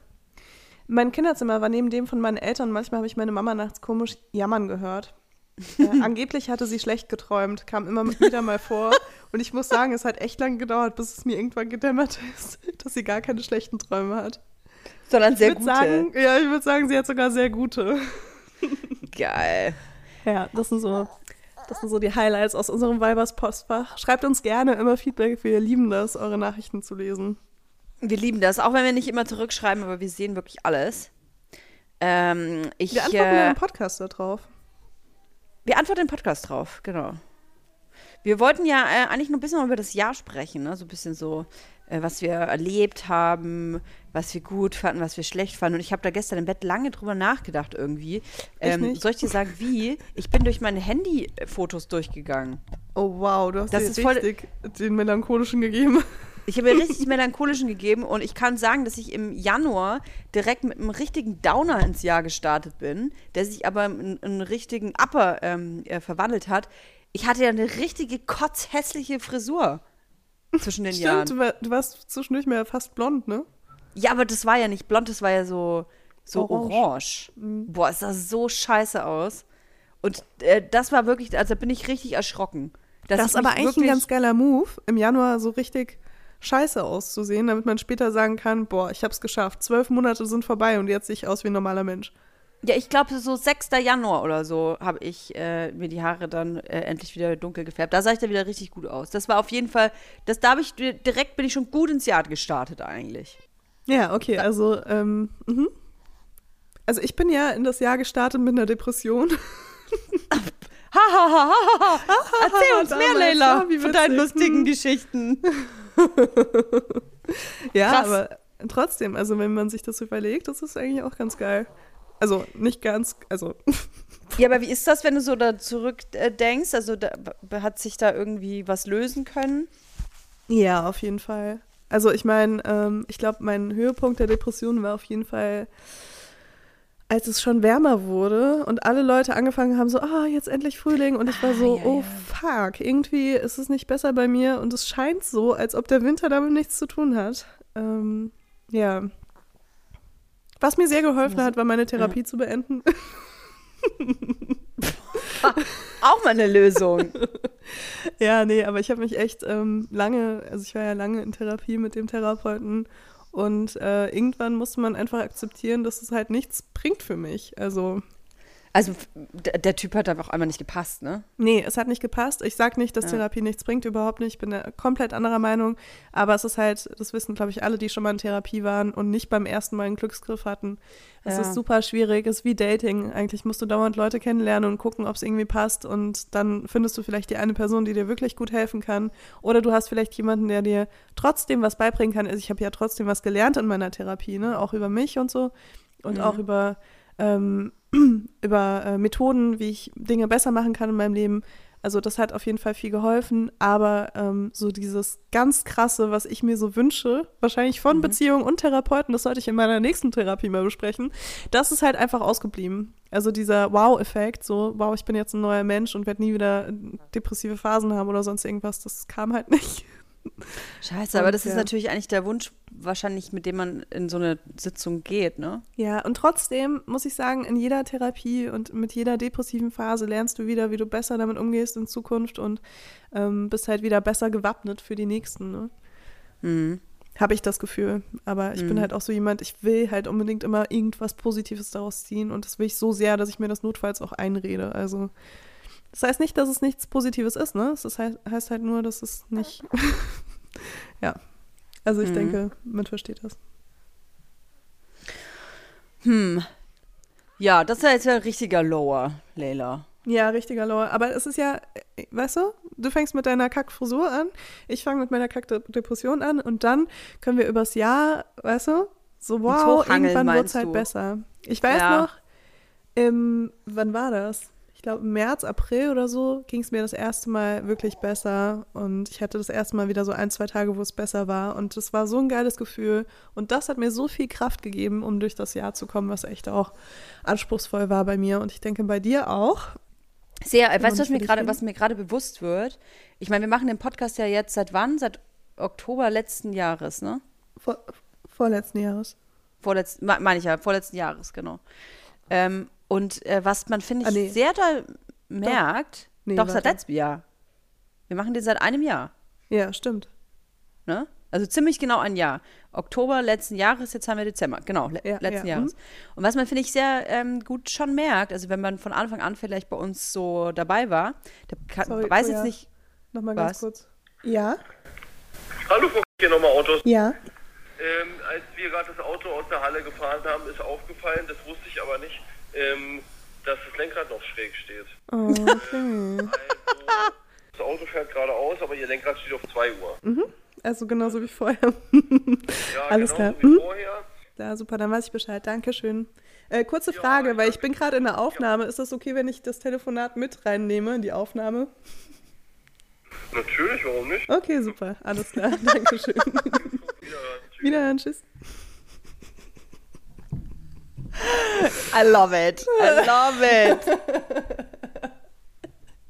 Mein Kinderzimmer war neben dem von meinen Eltern. Manchmal habe ich meine Mama nachts komisch jammern gehört. Äh, angeblich hatte sie schlecht geträumt, kam immer wieder mal vor. Und ich muss sagen, es hat echt lange gedauert, bis es mir irgendwann gedämmert ist, dass sie gar keine schlechten Träume hat. Sondern sehr ich gute. sagen, ja, ich würde sagen, sie hat sogar sehr gute. Geil. Ja, das sind so, das sind so die Highlights aus unserem Weibers Postfach. Schreibt uns gerne immer Feedback, wir lieben das, eure Nachrichten zu lesen. Wir lieben das, auch wenn wir nicht immer zurückschreiben, aber wir sehen wirklich alles. Ähm, ich, Wir antworten ja äh, im Podcast da drauf. wir antworten im Podcast drauf, genau. Wir wollten ja äh, eigentlich nur ein bisschen über das Jahr sprechen, ne? so ein bisschen so, was wir erlebt haben, was wir gut fanden, was wir schlecht fanden. Und ich habe da gestern im Bett lange drüber nachgedacht irgendwie. Ähm, soll ich dir sagen, wie? Ich bin durch meine Handy-Fotos durchgegangen. Oh wow, du hast Das dir ist voll- richtig den melancholischen gegeben. Ich habe mir richtig melancholischen gegeben und ich kann sagen, dass ich im Januar direkt mit einem richtigen Downer ins Jahr gestartet bin, der sich aber in einen richtigen Upper ähm, äh, verwandelt hat. Ich hatte ja eine richtige kotzhässliche Frisur zwischen den Jahren. Stimmt, du, war, du warst zwischendurch mal fast blond, ne? Ja, aber das war ja nicht blond, das war ja so, so orange. Orange. Mhm. Boah, es sah so scheiße aus. Und äh, das war wirklich, also da bin ich richtig erschrocken. Das ich ist aber eigentlich ein ganz geiler Move, im Januar so richtig scheiße auszusehen, damit man später sagen kann, boah, ich hab's geschafft. Zwölf Monate sind vorbei und jetzt sehe ich aus wie ein normaler Mensch. Ja, ich glaube, so 6. Januar oder so habe ich äh, mir die Haare dann äh, endlich wieder dunkel gefärbt. Da sah ich dann wieder richtig gut aus. Das war auf jeden Fall, das da habe ich di- direkt bin ich schon gut ins Jahr gestartet eigentlich. Ja, okay, also, ähm, mhm. Also ich bin ja in das Jahr gestartet mit einer Depression. Ha, ha, ha, ha, ha. Erzähl uns mehr, Leila, von deinen lustigen Hm. Geschichten. Ja, Krass. aber trotzdem, also wenn man sich das überlegt, das ist eigentlich auch ganz geil. Also nicht ganz, also Ja, aber wie ist das, wenn du so da zurückdenkst? Äh, also da, hat sich da irgendwie was lösen können? Ja, auf jeden Fall. Also ich meine, ähm, ich glaube, mein Höhepunkt der Depression war auf jeden Fall, als es schon wärmer wurde und alle Leute angefangen haben, so, ah, jetzt endlich Frühling. Und ich war Ah, so, ja, oh ja. fuck, irgendwie ist es nicht besser bei mir und es scheint so, als ob der Winter damit nichts zu tun hat. Ähm, ja. Was mir sehr geholfen hat, war meine Therapie zu beenden. Auch mal eine Lösung. Ja, nee, aber ich habe mich echt ähm, lange, also ich war ja lange in Therapie mit dem Therapeuten und äh, irgendwann musste man einfach akzeptieren, dass es halt nichts bringt für mich. Also, Also der, Typ hat einfach einmal nicht gepasst, ne? nee, es hat nicht gepasst. Ich sag nicht, dass Ja. Therapie nichts bringt, überhaupt nicht. Ich bin da komplett anderer Meinung. Aber es ist halt, das wissen, glaube ich, alle, die schon mal in Therapie waren und nicht beim ersten Mal einen Glücksgriff hatten. Es Ja. ist super schwierig, es ist wie Dating. Eigentlich musst du dauernd Leute kennenlernen und gucken, ob es irgendwie passt. Und dann findest du vielleicht die eine Person, die dir wirklich gut helfen kann. Oder du hast vielleicht jemanden, der dir trotzdem was beibringen kann. Also ich habe ja trotzdem was gelernt in meiner Therapie, ne? Auch über mich und so. Und Mhm. auch über, ähm, über äh, Methoden, wie ich Dinge besser machen kann in meinem Leben. Also das hat auf jeden Fall viel geholfen, aber ähm, so dieses ganz krasse, was ich mir so wünsche, wahrscheinlich von Beziehungen und Therapeuten, das sollte ich in meiner nächsten Therapie mal besprechen, das ist halt einfach ausgeblieben. Also dieser Wow-Effekt, so wow, ich bin jetzt ein neuer Mensch und werde nie wieder depressive Phasen haben oder sonst irgendwas, das kam halt nicht. Scheiße, aber Und, das ist ja. natürlich eigentlich der Wunsch, wahrscheinlich, mit dem man in so eine Sitzung geht, ne? Ja, und trotzdem muss ich sagen, in jeder Therapie und mit jeder depressiven Phase lernst du wieder, wie du besser damit umgehst in Zukunft und ähm, bist halt wieder besser gewappnet für die nächsten. Ne? Mhm. Habe ich das Gefühl. Aber ich bin Mhm. halt auch so jemand, ich will halt unbedingt immer irgendwas Positives daraus ziehen und das will ich so sehr, dass ich mir das notfalls auch einrede. Also das heißt nicht, dass es nichts Positives ist, ne? Das heißt, heißt halt nur, dass es nicht. ja. Also ich Mhm. denke, man versteht das. Hm. Ja, das ist ja jetzt ein richtiger Lower, Leila. Ja, richtiger Lore. Aber es ist ja, weißt du, du fängst mit deiner Kackfrisur an, ich fange mit meiner Kackdepression an und dann können wir übers Jahr, weißt du, so wow, irgendwann wird es halt du? besser. Ich weiß Ja. noch, im, wann war das? Ich glaube, März, April oder so ging es mir das erste Mal wirklich besser. Und ich hatte das erste Mal wieder so ein, zwei Tage, wo es besser war. Und das war so ein geiles Gefühl. Und das hat mir so viel Kraft gegeben, um durch das Jahr zu kommen, was echt auch anspruchsvoll war bei mir. Und ich denke bei dir auch. Sehr, weißt du, was mir gerade, was mir gerade bewusst wird? Ich meine, wir machen den Podcast ja jetzt seit wann? Seit Oktober letzten Jahres, ne? Vor, vorletzten Jahres. Vorletzten, me- meine ich ja, vorletzten Jahres, genau. Ähm, und äh, was man, finde ich, Ah, nee. sehr doll merkt, Nee, doch seit letztem Jahr. Wir machen den seit einem Jahr, Ja, stimmt. ne? Also ziemlich genau ein Jahr. Oktober letzten Jahres, jetzt haben wir Dezember, genau, le Ja, letzten ja, Jahres. Und was man, finde ich, sehr ähm, gut schon merkt, also wenn man von Anfang an vielleicht bei uns so dabei war, der kann, Sorry, weiß oh jetzt ja. nicht, Nochmal ganz Was? kurz. Ja? Hallo, hier nochmal Autos. Ja. Ähm, als wir gerade das Auto aus der Halle gefahren haben, ist aufgefallen, das wusste ich aber nicht, ähm, dass das Lenkrad noch schräg steht. Oh, okay. Also, das Auto fährt geradeaus, aber ihr Lenkrad steht auf 2 Uhr. Also genauso wie vorher. Ja, Alles genauso klar. wie Hm? vorher. Ja, super, dann weiß ich Bescheid. Dankeschön. Äh, kurze Frage, weil ich bin gerade in der Aufnahme. Ist das okay, wenn ich das Telefonat mit reinnehme in die Aufnahme? Natürlich, warum nicht? Okay, super. Alles klar. Dankeschön. Wiederhören. Tschüss. Wiederhören, tschüss. I love it. I love it.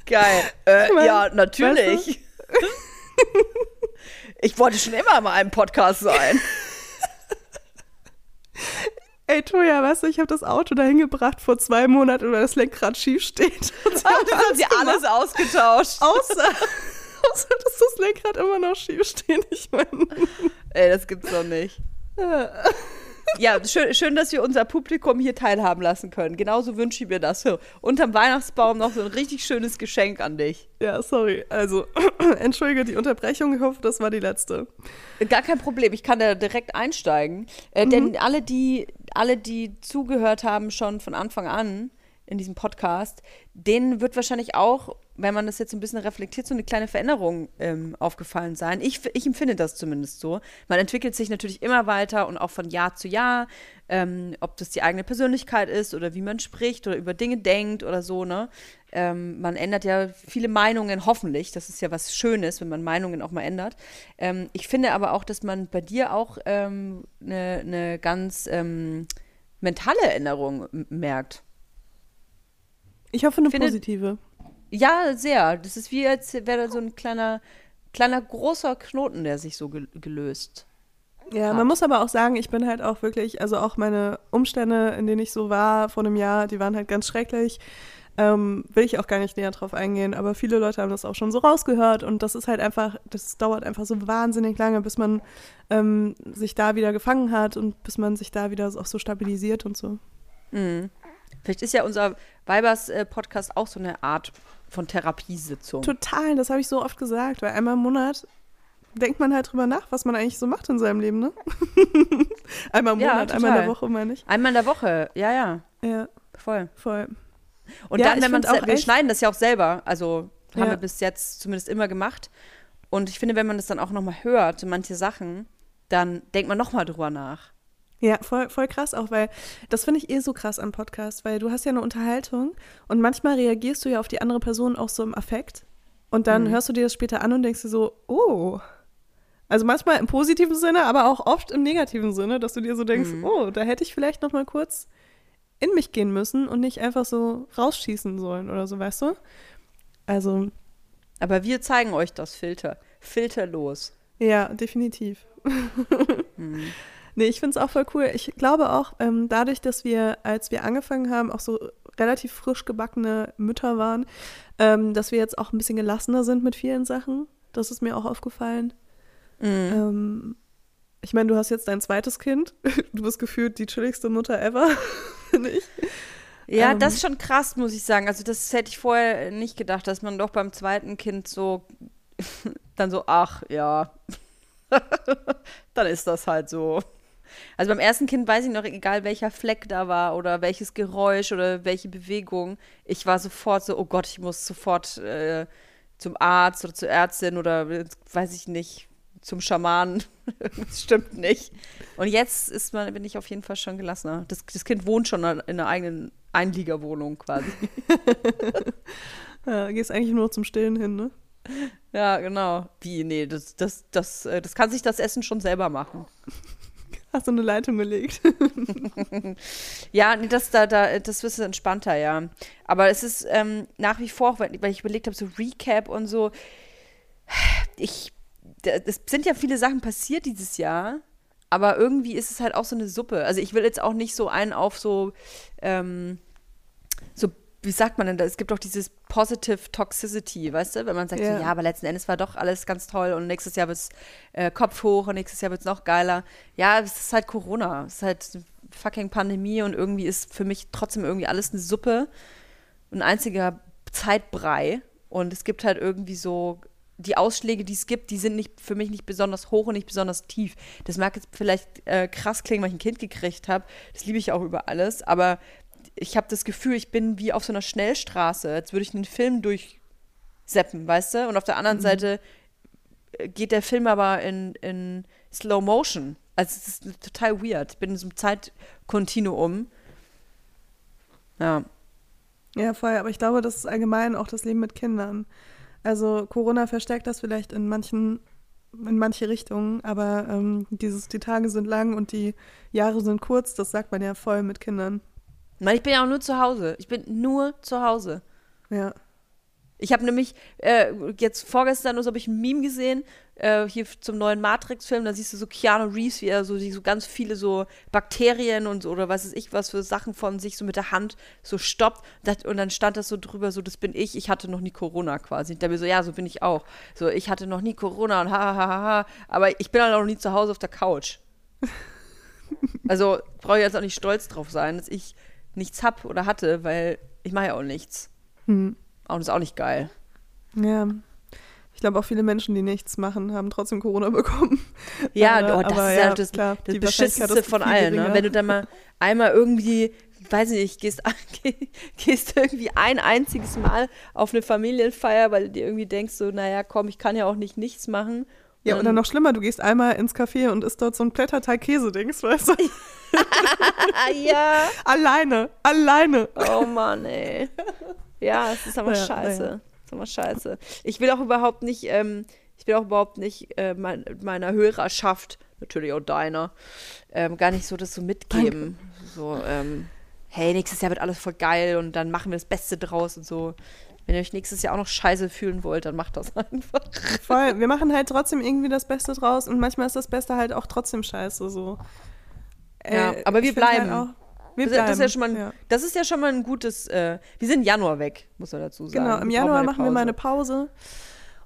Geil. Äh, Ich mein, ja, natürlich. ich wollte schon immer mal einem Podcast sein. Ey, Toja, weißt du, ich habe das Auto dahin gebracht vor zwei Monaten, weil das Lenkrad schief steht. Und sie Ah, haben das sie alles ausgetauscht. außer, außer, dass das Lenkrad immer noch schief steht. Ich meine, Ey, das gibt's doch nicht. Ja, schön, schön, dass wir unser Publikum hier teilhaben lassen können. Genauso wünsche ich mir das. So, unterm Weihnachtsbaum noch so ein richtig schönes Geschenk an dich. ja, sorry. Also, entschuldige die Unterbrechung. Ich hoffe, das war die letzte. Gar kein Problem, ich kann da direkt einsteigen. Äh, Denn alle die, alle, die zugehört haben, schon von Anfang an in diesem Podcast, denen wird wahrscheinlich auch, wenn man das jetzt ein bisschen reflektiert, so eine kleine Veränderung ähm, aufgefallen sein. Ich, ich empfinde das zumindest so. Man entwickelt sich natürlich immer weiter und auch von Jahr zu Jahr, ähm, ob das die eigene Persönlichkeit ist oder wie man spricht oder über Dinge denkt oder so, ne? Ähm, man ändert ja viele Meinungen, hoffentlich. Das ist ja was Schönes, wenn man Meinungen auch mal ändert. Ähm, ich finde aber auch, dass man bei dir auch eine ne ne ganz ähm, mentale Änderung merkt. Ich hoffe, eine Finde- positive. Ja, sehr. Das ist wie, als wäre da so ein kleiner, kleiner, großer Knoten, der sich so gel gelöst. Ja, hat. man muss aber auch sagen, ich bin halt auch wirklich, also auch meine Umstände, in denen ich so war vor einem Jahr, die waren halt ganz schrecklich. Ähm, will ich auch gar nicht näher drauf eingehen, aber viele Leute haben das auch schon so rausgehört und das ist halt einfach, das dauert einfach so wahnsinnig lange, bis man ähm, sich da wieder gefangen hat und bis man sich da wieder auch so stabilisiert und so. Mhm. Vielleicht ist ja unser Weibers-Podcast auch so eine Art von Therapiesitzung. Total, das habe ich so oft gesagt, weil einmal im Monat denkt man halt drüber nach, was man eigentlich so macht in seinem Leben, ne? einmal im Ja, Monat, einmal in der. Woche, meine ich. Einmal in der Woche, ja, ja, Ja, voll. voll. Und Ja, dann, wenn man auch wir schneiden das ja auch selber, also haben Ja. wir bis jetzt zumindest immer gemacht. Und ich finde, wenn man das dann auch nochmal hört, manche Sachen, dann denkt man nochmal drüber nach. Ja, voll, voll krass auch, weil das finde ich eh so krass am Podcast, weil du hast ja eine Unterhaltung und manchmal reagierst du ja auf die andere Person auch so im Affekt und dann hörst du dir das später an und denkst dir so, oh. Also manchmal im positiven Sinne, aber auch oft im negativen Sinne, dass du dir so denkst, oh, da hätte ich vielleicht noch mal kurz in mich gehen müssen und nicht einfach so rausschießen sollen oder so, weißt du? Also, Aber wir zeigen euch das Filter. Filterlos. Ja, definitiv. Nee, ich finde es auch voll cool. Ich glaube auch, ähm, dadurch, dass wir, als wir angefangen haben, auch so relativ frisch gebackene Mütter waren, ähm, dass wir jetzt auch ein bisschen gelassener sind mit vielen Sachen. Das ist mir auch aufgefallen. Mhm. Ähm, ich meine, du hast jetzt dein zweites Kind. Du bist gefühlt die chilligste Mutter ever, finde ich. Ja, Ähm. das ist schon krass, muss ich sagen. Also das hätte ich vorher nicht gedacht, dass man doch beim zweiten Kind so dann so, ach ja, dann ist das halt so. Also beim ersten Kind weiß ich noch, egal welcher Fleck da war oder welches Geräusch oder welche Bewegung, ich war sofort so, oh Gott, ich muss sofort äh, zum Arzt oder zur Ärztin oder äh, weiß ich nicht, zum Schamanen. das stimmt nicht. Und jetzt ist man, bin ich auf jeden Fall schon gelassener. Das, das Kind wohnt schon in einer eigenen Einliegerwohnung quasi. Ja, gehst eigentlich nur zum Stillen hin, ne? Ja, genau. Wie? Nee, das, das, das, äh, das kann sich das Essen schon selber machen. Hast du eine Leitung gelegt? Ja, nee, das, da, da, das ist entspannter, ja. Aber es ist ähm, nach wie vor, weil, weil ich überlegt habe, so Recap und so. Ich, es sind ja viele Sachen passiert dieses Jahr, aber irgendwie ist es halt auch so eine Suppe. Also ich will jetzt auch nicht so einen auf so, ähm, so, wie sagt man denn da? Es gibt doch dieses Positive Toxicity, weißt du? Wenn man sagt, Ja. so, ja, aber letzten Endes war doch alles ganz toll und nächstes Jahr wird es äh, Kopf hoch und nächstes Jahr wird es noch geiler. Ja, es ist halt Corona. Es ist halt fucking Pandemie und irgendwie ist für mich trotzdem irgendwie alles eine Suppe. Ein einziger Zeitbrei. Und es gibt halt irgendwie so die Ausschläge, die es gibt, die sind nicht für mich nicht besonders hoch und nicht besonders tief. Das mag jetzt vielleicht äh, krass klingen, weil ich ein Kind gekriegt habe. Das liebe ich auch über alles. Aber ich habe das Gefühl, ich bin wie auf so einer Schnellstraße, als würde ich einen Film durchseppen, weißt du? Und auf der anderen Seite äh, geht der Film aber in, in Slow Motion. Also es ist total weird. Ich bin in so einem Zeitkontinuum. Ja. Ja, voll. Aber ich glaube, das ist allgemein auch das Leben mit Kindern. Also Corona verstärkt das vielleicht in manchen, in manche Richtungen, aber ähm, dieses, die Tage sind lang und die Jahre sind kurz, das sagt man ja voll mit Kindern. Nein, ich bin ja auch nur zu Hause. Ich bin nur zu Hause. Ja. Ich habe nämlich äh, jetzt vorgestern so habe ich ein Meme gesehen, äh, hier zum neuen Matrix-Film, da siehst du so Keanu Reeves, wie er so, so ganz viele so Bakterien und so, oder was weiß ich, was für Sachen von sich so mit der Hand so stoppt. Das, und dann stand das so drüber, so, das bin ich, ich hatte noch nie Corona quasi. Da mir so, ja, so bin ich auch. So, ich hatte noch nie Corona und ha, ha, ha, ha, ha. Aber ich bin halt auch noch nie zu Hause auf der Couch. Also brauche ich jetzt auch nicht stolz drauf sein, dass ich nichts hab oder hatte, weil ich mache ja auch nichts. Hm. Und das ist auch nicht geil. Ja. Ich glaube auch viele Menschen, die nichts machen, haben trotzdem Corona bekommen. Ja, Aber- oh, das aber ist ja, das, klar, das die Beschissenste von allen. Ne? Wenn du dann mal einmal irgendwie, weiß ich nicht, gehst, gehst irgendwie ein einziges Mal auf eine Familienfeier, weil du dir irgendwie denkst, so, naja, komm, ich kann ja auch nicht nichts machen. Ja, Und oder noch schlimmer, du gehst einmal ins Café und isst dort so ein Blätterteig Käse-Dings, weißt du? Ja. alleine, alleine. Oh Mann, ey. Ja, es ist aber Ja, scheiße. ja. Es ist aber scheiße. Ich will auch überhaupt nicht, ähm, ich will auch überhaupt nicht äh, mein, meiner Hörerschaft, natürlich auch deiner, ähm, gar nicht so das so mitgeben. So, ähm, hey, nächstes Jahr wird alles voll geil und dann machen wir das Beste draus und so. Wenn ihr euch nächstes Jahr auch noch scheiße fühlen wollt, dann macht das einfach. Voll, wir machen halt trotzdem irgendwie das Beste draus und manchmal ist das Beste halt auch trotzdem scheiße so. Ja, Äh, aber wir find bleiben. Halt auch, wir Das, ist- bleiben. das, ist ja schon mal ein, ja. das ist ja schon mal ein gutes, äh, wir sind im Januar weg, muss man dazu sagen. Genau, im Wir Januar machen wir mal eine Pause.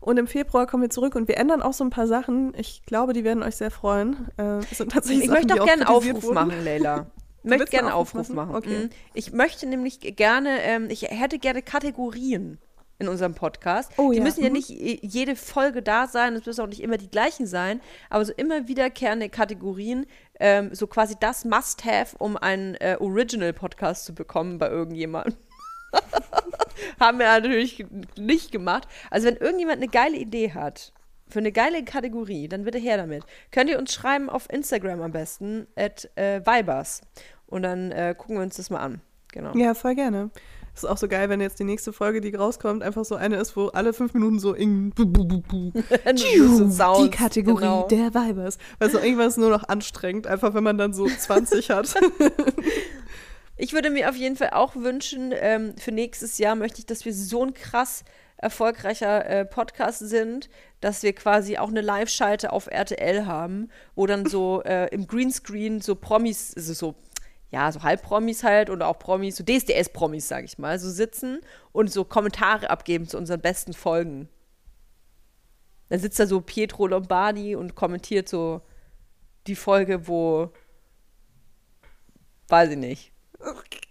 Und im Februar kommen wir zurück und wir ändern auch so ein paar Sachen. Ich glaube, die werden euch sehr freuen. Äh, Ich Sachen, möchte auch gerne einen Aufruf wurden. machen, Leila. Möchte gerne einen Aufruf machen. machen? Okay. Mhm. Ich möchte nämlich gerne, ähm, ich hätte gerne Kategorien in unserem Podcast. Oh die ja, müssen ja mhm. nicht jede Folge da sein, es müssen auch nicht immer die gleichen sein, aber so immer wiederkehrende Kategorien, ähm, so quasi das Must-Have, um einen äh, Original-Podcast zu bekommen bei irgendjemandem. Haben wir natürlich nicht gemacht. Also wenn irgendjemand eine geile Idee hat für eine geile Kategorie, dann bitte her damit. Könnt ihr uns schreiben auf Instagram am besten, at äh, Vibers. Und dann äh, gucken wir uns das mal an. Genau. Ja, voll gerne. Das ist auch so geil, wenn jetzt die nächste Folge, die rauskommt, einfach so eine ist, wo alle fünf Minuten so Sounds, die Kategorie genau. der Vibers. Weil so irgendwas nur noch anstrengend, einfach wenn man dann so 20 hat. Ich würde mir auf jeden Fall auch wünschen, ähm, für nächstes Jahr möchte ich, dass wir so ein krass erfolgreicher äh, Podcast sind, dass wir quasi auch eine Live-Schalte auf RTL haben, wo dann so äh, im Greenscreen so Promis, also so, ja, so Halbpromis halt oder auch Promis, so DSDS-Promis, sag ich mal, so sitzen und so Kommentare abgeben zu unseren besten Folgen. Dann sitzt da so Pietro Lombardi und kommentiert so die Folge, wo, weiß ich nicht,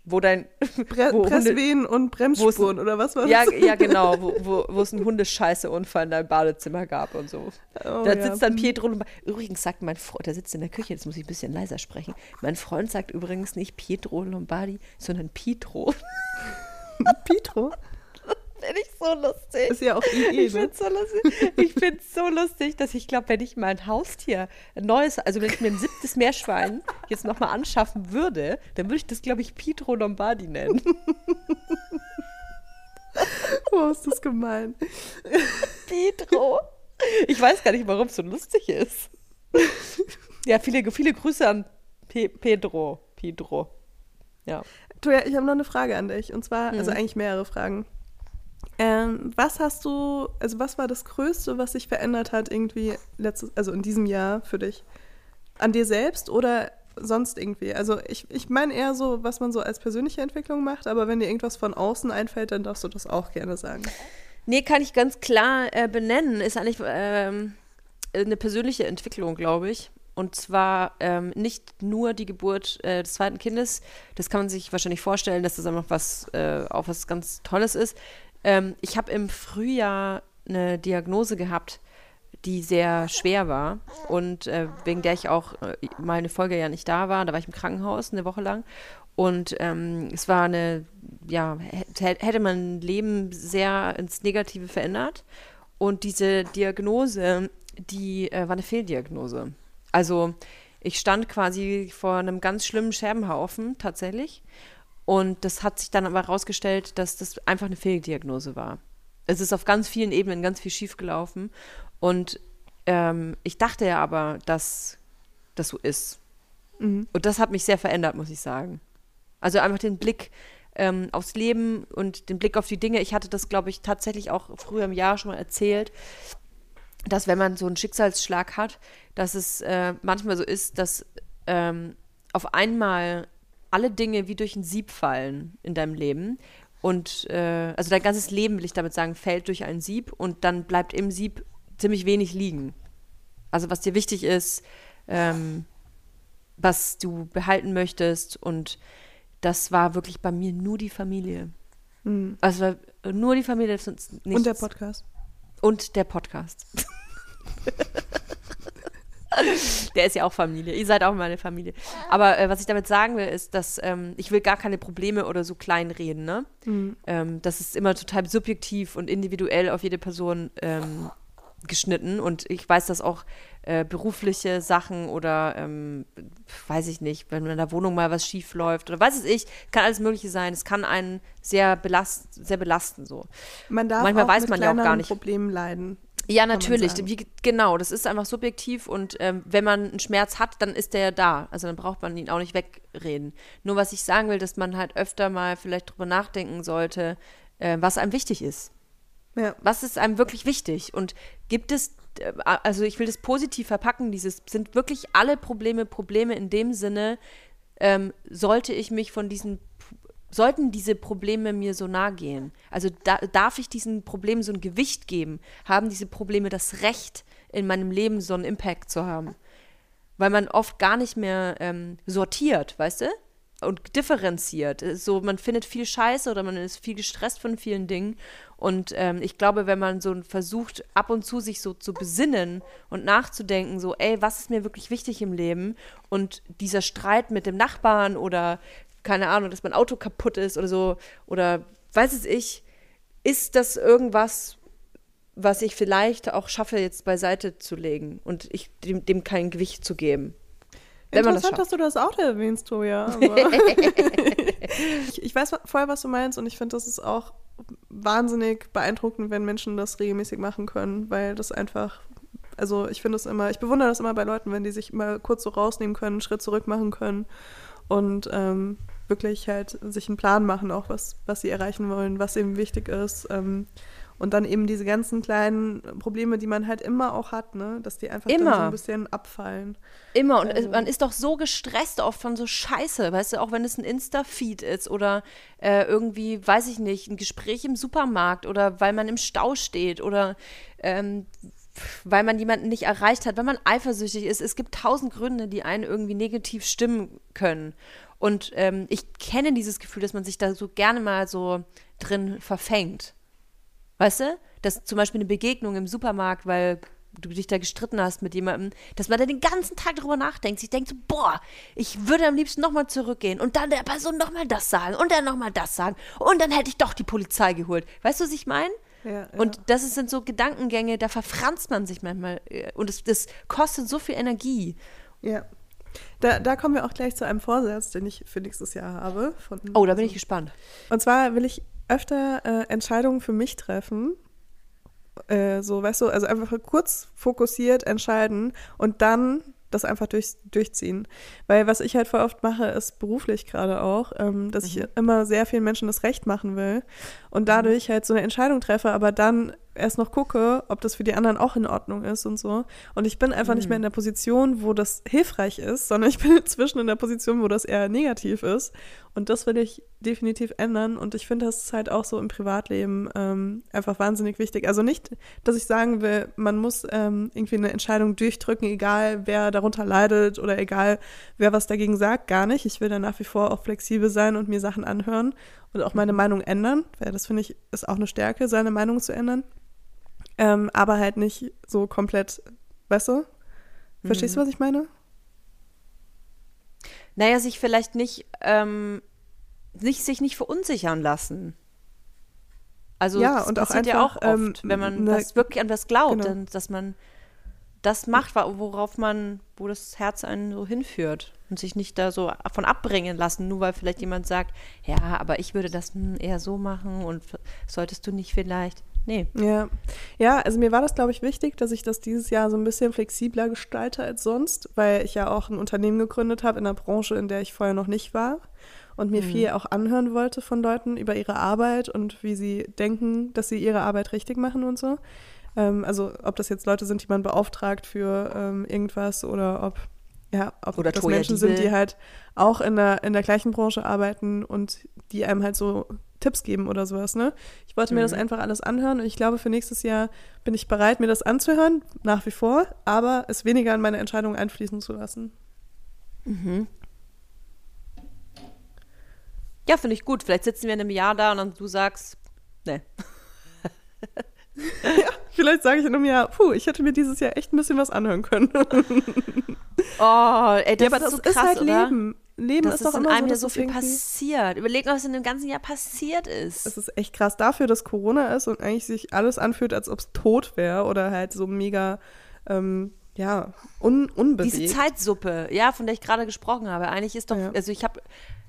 wo dein, Bre Wo Hunde- Presswehen und Bremsspuren oder was war ja, das? ja, genau, wo, wo, wo es einen Hundescheiße-Unfall in deinem Badezimmer gab und so. Oh, da ja. sitzt dann Pietro Lombardi. Übrigens sagt mein Freund, der sitzt in der Küche, jetzt muss ich ein bisschen leiser sprechen. Mein Freund sagt übrigens nicht Pietro Lombardi, sondern Pietro. Pietro. Finde ich so lustig. Ist ja auch IE, Ich ne? finde so lustig. Ich finde so lustig, dass ich glaube, wenn ich mein Haustier ein neues, also wenn ich mir ein siebtes Meerschwein jetzt nochmal anschaffen würde, dann würde ich das, glaube ich, Pietro Lombardi nennen. Oh, ist das gemein. Pietro. Ich weiß gar nicht, warum es so lustig ist. Ja, viele, viele Grüße an Pe Pedro. Pedro. Ja. Toja, ich habe noch eine Frage an dich. Und zwar, also Mhm. eigentlich mehrere Fragen. Ähm, was hast du, also was war das Größte, was sich verändert hat irgendwie letztes, also in diesem Jahr für dich? An dir selbst oder sonst irgendwie? Also ich, ich meine eher so, was man so als persönliche Entwicklung macht, aber wenn dir irgendwas von außen einfällt, dann darfst du das auch gerne sagen. Nee, kann ich ganz klar äh, benennen. Ist eigentlich ähm, eine persönliche Entwicklung, glaube ich. Und zwar ähm, nicht nur die Geburt äh, des zweiten Kindes. Das kann man sich wahrscheinlich vorstellen, dass das einfach was, äh, auch was ganz Tolles ist. Ähm, ich habe im Frühjahr eine Diagnose gehabt, die sehr schwer war und äh, wegen der ich auch äh, mal eine Folge ja nicht da war. Da war ich im Krankenhaus eine Woche lang. Und ähm, es war eine, ja, hätte mein Leben sehr ins Negative verändert. Und diese Diagnose, die äh, war eine Fehldiagnose. Also ich stand quasi vor einem ganz schlimmen Scherbenhaufen tatsächlich. Und das hat sich dann aber herausgestellt, dass das einfach eine Fehldiagnose war. Es ist auf ganz vielen Ebenen ganz viel schiefgelaufen. Und ähm, ich dachte ja aber, dass das so ist. Mhm. Und das hat mich sehr verändert, muss ich sagen. Also einfach den Blick ähm, aufs Leben und den Blick auf die Dinge. Ich hatte das, glaube ich, tatsächlich auch früher im Jahr schon mal erzählt, dass wenn man so einen Schicksalsschlag hat, dass es äh, manchmal so ist, dass ähm, auf einmal alle Dinge wie durch ein Sieb fallen in deinem Leben. Und äh, also dein ganzes Leben, will ich damit sagen, fällt durch ein Sieb und dann bleibt im Sieb ziemlich wenig liegen. Also was dir wichtig ist, ähm, was du behalten möchtest. Und das war wirklich bei mir nur die Familie. Mhm. Also nur die Familie, sonst nichts. Und der Podcast. Und der Podcast. der ist ja auch Familie. Ihr seid auch meine Familie. Aber äh, was ich damit sagen will, ist, dass ähm, ich will gar keine Probleme oder so klein reden. Ne? Mhm. Ähm, das ist immer total subjektiv und individuell auf jede Person ähm, geschnitten. Und ich weiß, dass auch äh, berufliche Sachen oder ähm, weiß ich nicht, wenn in der Wohnung mal was schief läuft oder weiß es ich, kann alles Mögliche sein. Es kann einen sehr, belast sehr belasten so. Man darf Manchmal auch weiß mit man ja auch gar nicht. Problemen leiden. Ja, natürlich. genau, das ist einfach subjektiv und ähm, wenn man einen Schmerz hat, dann ist der ja da. Also dann braucht man ihn auch nicht wegreden. Nur was ich sagen will, dass man halt öfter mal vielleicht drüber nachdenken sollte, äh, was einem wichtig ist. Ja. Was ist einem wirklich wichtig? Und gibt es, äh, also ich will das positiv verpacken, dieses, sind wirklich alle Probleme Probleme in dem Sinne, ähm, sollte ich mich von diesen, sollten diese Probleme mir so nahe gehen? Also da, darf ich diesen Problemen so ein Gewicht geben? Haben diese Probleme das Recht, in meinem Leben so einen Impact zu haben? Weil man oft gar nicht mehr ähm, sortiert, weißt du? Und differenziert. So, man findet viel Scheiße oder man ist viel gestresst von vielen Dingen. Und ähm, ich glaube, wenn man so versucht, ab und zu sich so zu besinnen und nachzudenken, so, ey, was ist mir wirklich wichtig im Leben? Und dieser Streit mit dem Nachbarn oder, keine Ahnung, dass mein Auto kaputt ist oder so, oder weiß es ich, ist das irgendwas, was ich vielleicht auch schaffe, jetzt beiseite zu legen und ich dem, dem kein Gewicht zu geben? Wenn das Interessant, schafft. dass du das Auto erwähnst, Toja. ich, ich weiß voll, was du meinst und ich finde, das ist auch wahnsinnig beeindruckend, wenn Menschen das regelmäßig machen können, weil das einfach, also ich finde es immer, ich bewundere das immer bei Leuten, wenn die sich immer kurz so rausnehmen können, einen Schritt zurück machen können und ähm, wirklich halt sich einen Plan machen, auch was, was sie erreichen wollen, was eben wichtig ist. Ähm, und dann eben diese ganzen kleinen Probleme, die man halt immer auch hat, ne? dass die einfach dann so Immer. ein bisschen abfallen. Immer. Und Also- es- man ist doch so gestresst oft von so Scheiße, weißt du, auch wenn es ein Insta-Feed ist oder äh, irgendwie, weiß ich nicht, ein Gespräch im Supermarkt oder weil man im Stau steht oder ähm, weil man jemanden nicht erreicht hat, weil man eifersüchtig ist. Es gibt tausend Gründe, die einen irgendwie negativ stimmen können. Und ähm, ich kenne dieses Gefühl, dass man sich da so gerne mal so drin verfängt. Weißt du? Dass zum Beispiel eine Begegnung im Supermarkt, weil du dich da gestritten hast mit jemandem, dass man da den ganzen Tag drüber nachdenkt. Ich denke so, boah, ich würde am liebsten nochmal zurückgehen und dann der Person nochmal das sagen und dann nochmal das sagen und dann hätte ich doch die Polizei geholt. Weißt du, was ich meine? Ja, ja. Und das sind so Gedankengänge, da verfranst man sich manchmal äh, und das, das kostet so viel Energie. Ja. Da, da kommen wir auch gleich zu einem Vorsatz, den ich für nächstes Jahr habe. Von, Oh, da bin ich gespannt. Und zwar will ich öfter äh, Entscheidungen für mich treffen. Äh, so, weißt du, also einfach kurz fokussiert entscheiden und dann das einfach durch, durchziehen. Weil was ich halt voll oft mache, ist beruflich gerade auch, ähm, dass ich immer sehr vielen Menschen das Recht machen will und dadurch halt so eine Entscheidung treffe, aber dann erst noch gucke, ob das für die anderen auch in Ordnung ist und so. Und ich bin einfach nicht mehr in der Position, wo das hilfreich ist, sondern ich bin inzwischen in der Position, wo das eher negativ ist. Und das will ich definitiv ändern. Und ich finde, das ist halt auch so im Privatleben ähm, einfach wahnsinnig wichtig. Also nicht, dass ich sagen will, man muss ähm, irgendwie eine Entscheidung durchdrücken, egal wer darunter leidet oder egal wer was dagegen sagt, gar nicht. Ich will da nach wie vor auch flexibel sein und mir Sachen anhören und auch meine Meinung ändern, weil das finde ich ist auch eine Stärke, seine Meinung zu ändern. Ähm, aber halt nicht so komplett, weißt du? Verstehst du, was ich meine? Naja, sich vielleicht nicht, ähm, nicht, sich nicht verunsichern lassen. Also Ja, das und auch passiert ja auch einfach, oft, ähm, wenn man ne- das wirklich an was glaubt, genau. dass man das macht, worauf man, wo das Herz einen so hinführt und sich nicht da so von abbringen lassen, nur weil vielleicht jemand sagt, ja, aber ich würde das hm, eher so machen und solltest du nicht vielleicht. Nee. Ja. Ja, also mir war das, glaube ich, wichtig, dass ich das dieses Jahr so ein bisschen flexibler gestalte als sonst, weil ich ja auch ein Unternehmen gegründet habe in einer Branche, in der ich vorher noch nicht war und mir viel auch anhören wollte von Leuten über ihre Arbeit und wie sie denken, dass sie ihre Arbeit richtig machen und so. Ähm, also ob das jetzt Leute sind, die man beauftragt für ähm, irgendwas oder ob ja, ob Oder das Toya Menschen sind, die halt auch in der, in der gleichen Branche arbeiten und die einem halt so Tipps geben oder sowas, ne? Ich wollte mir das einfach alles anhören und ich glaube, für nächstes Jahr bin ich bereit, mir das anzuhören, nach wie vor, aber es weniger in meine Entscheidung einfließen zu lassen. Ja, finde ich gut. Vielleicht sitzen wir in einem Jahr da und dann du sagst, nee. Vielleicht sage ich in einem Jahr, puh, ich hätte mir dieses Jahr echt ein bisschen was anhören können. Oh, ey, das ja, aber ist das so ist krass, halt oder? Leben. Leben Das ist ist, doch in immer einem so, Jahr so viel passiert. Überleg mal, was in dem ganzen Jahr passiert ist. Es ist echt krass dafür, dass Corona ist und eigentlich sich alles anfühlt, als ob es tot wäre oder halt so mega, ähm, ja, un unbewegt. Diese Zeitsuppe, ja, von der ich gerade gesprochen habe. Eigentlich ist doch, Ja. also ich habe,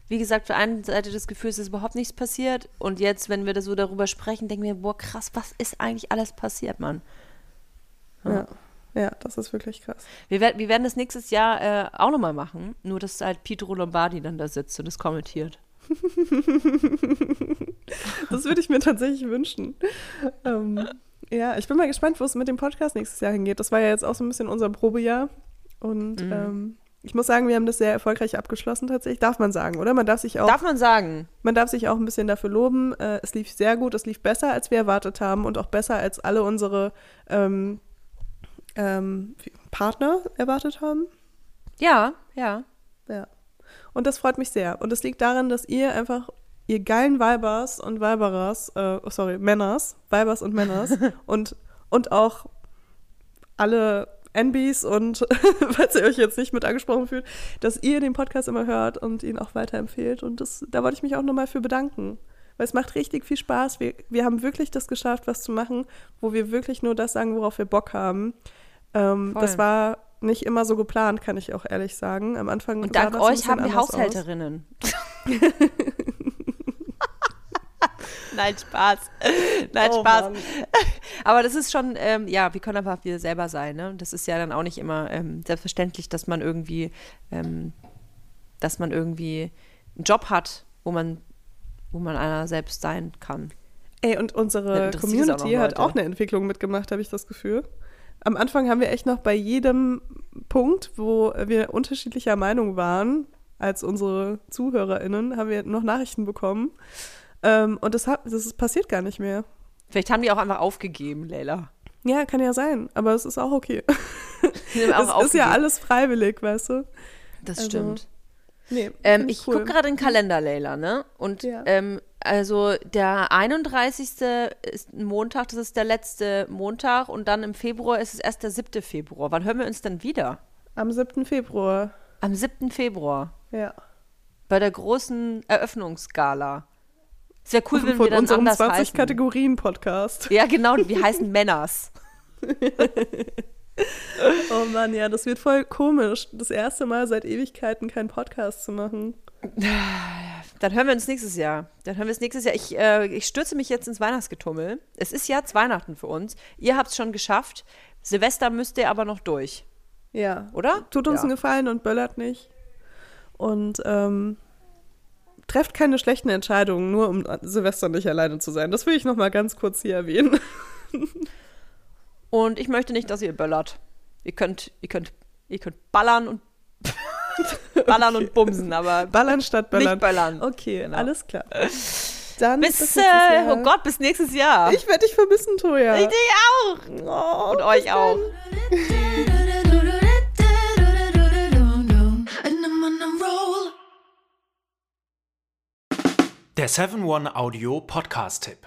wie gesagt, für eine Seite das Gefühl, es ist überhaupt nichts passiert. Und jetzt, wenn wir da so darüber sprechen, denken wir, boah, krass, was ist eigentlich alles passiert, Mann? Ja. ja, das ist wirklich krass. Wir, wir werden das nächstes Jahr äh, auch nochmal machen, nur dass halt Pietro Lombardi dann da sitzt und es kommentiert. Das würde ich mir tatsächlich wünschen. Ähm, ja, ich bin mal gespannt, wo es mit dem Podcast nächstes Jahr hingeht. Das war ja jetzt auch so ein bisschen unser Probejahr. Und Mhm. ähm, ich muss sagen, wir haben das sehr erfolgreich abgeschlossen tatsächlich. Darf man sagen, oder? Man darf sich auch, Darf man sagen? man darf sich auch ein bisschen dafür loben. Äh, es lief sehr gut, es lief besser, als wir erwartet haben und auch besser, als alle unsere ähm, ähm, Partner erwartet haben. Ja, ja. Ja. Und das freut mich sehr. Und es liegt daran, dass ihr einfach, ihr geilen Weibers und Weiberers, äh, oh, sorry, Männers, Weibers und Männers und, und auch alle NBs und falls ihr euch jetzt nicht mit angesprochen fühlt, dass ihr den Podcast immer hört und ihn auch weiterempfehlt. Und das, da wollte ich mich auch nochmal für bedanken. Weil es macht richtig viel Spaß. Wir, wir haben wirklich das geschafft, was zu machen, wo wir wirklich nur das sagen, worauf wir Bock haben. Ähm, das war nicht immer so geplant, kann ich auch ehrlich sagen. Am Anfang Und dank euch haben wir. Haushälterinnen. Nein, Spaß. Nein, Oh Spaß. Mann. Aber das ist schon, ähm, ja, wir können einfach wir selber sein. Ne? Das ist ja dann auch nicht immer ähm, selbstverständlich, dass man irgendwie, ähm, dass man irgendwie einen Job hat, wo man, wo man einer selbst sein kann. Ey, und unsere auch Community noch hat auch eine Entwicklung mitgemacht, habe ich das Gefühl. Am Anfang haben wir echt noch bei jedem Punkt, wo wir unterschiedlicher Meinung waren, als unsere ZuhörerInnen, haben wir noch Nachrichten bekommen. Ähm, und das, hat, das ist, passiert gar nicht mehr. Vielleicht haben die auch einfach aufgegeben, Leila. Ja, kann ja sein, aber es ist auch okay. Es ist ja alles freiwillig, weißt du? Das also, stimmt. Nee, Ähm, ich cool. gucke gerade in den Kalender, Leila, ne? Und Ja. ähm, also der 31. ist ein Montag, das ist der letzte Montag und dann im Februar ist es erst der 7. Februar. Wann hören wir uns denn wieder? Am 7. Februar, Am 7. Februar. ja. Bei der großen Eröffnungsgala. Es wäre cool, wenn Von wir dann unserem anders 20 heißen. Kategorien Podcast. Ja, genau, wir heißen Männers. Oh Mann, ja, das wird voll komisch. Das erste Mal seit Ewigkeiten keinen Podcast zu machen. Dann hören wir uns nächstes Jahr. Dann hören wir es nächstes Jahr. Ich, äh, ich stürze mich jetzt ins Weihnachtsgetummel. Es ist jetzt Weihnachten für uns. Ihr habt es schon geschafft. Silvester müsst ihr aber noch durch, Ja. oder? Tut uns ja. einen Gefallen und böllert nicht. Und ähm, trefft keine schlechten Entscheidungen, nur um Silvester nicht alleine zu sein. Das will ich noch mal ganz kurz hier erwähnen. Und ich möchte nicht, dass ihr böllert. Ihr könnt, ihr könnt, ihr könnt ballern und ballern und bumsen, aber Ballern statt böllern. nicht böllern. Okay, Genau. alles klar. Dann Bis, nächstes äh, Jahr. oh Gott, bis nächstes Jahr. Ich werde dich vermissen, Toja. Ich dich auch. Oh, Und euch auch. Der 7-One Audio Podcast-Tipp.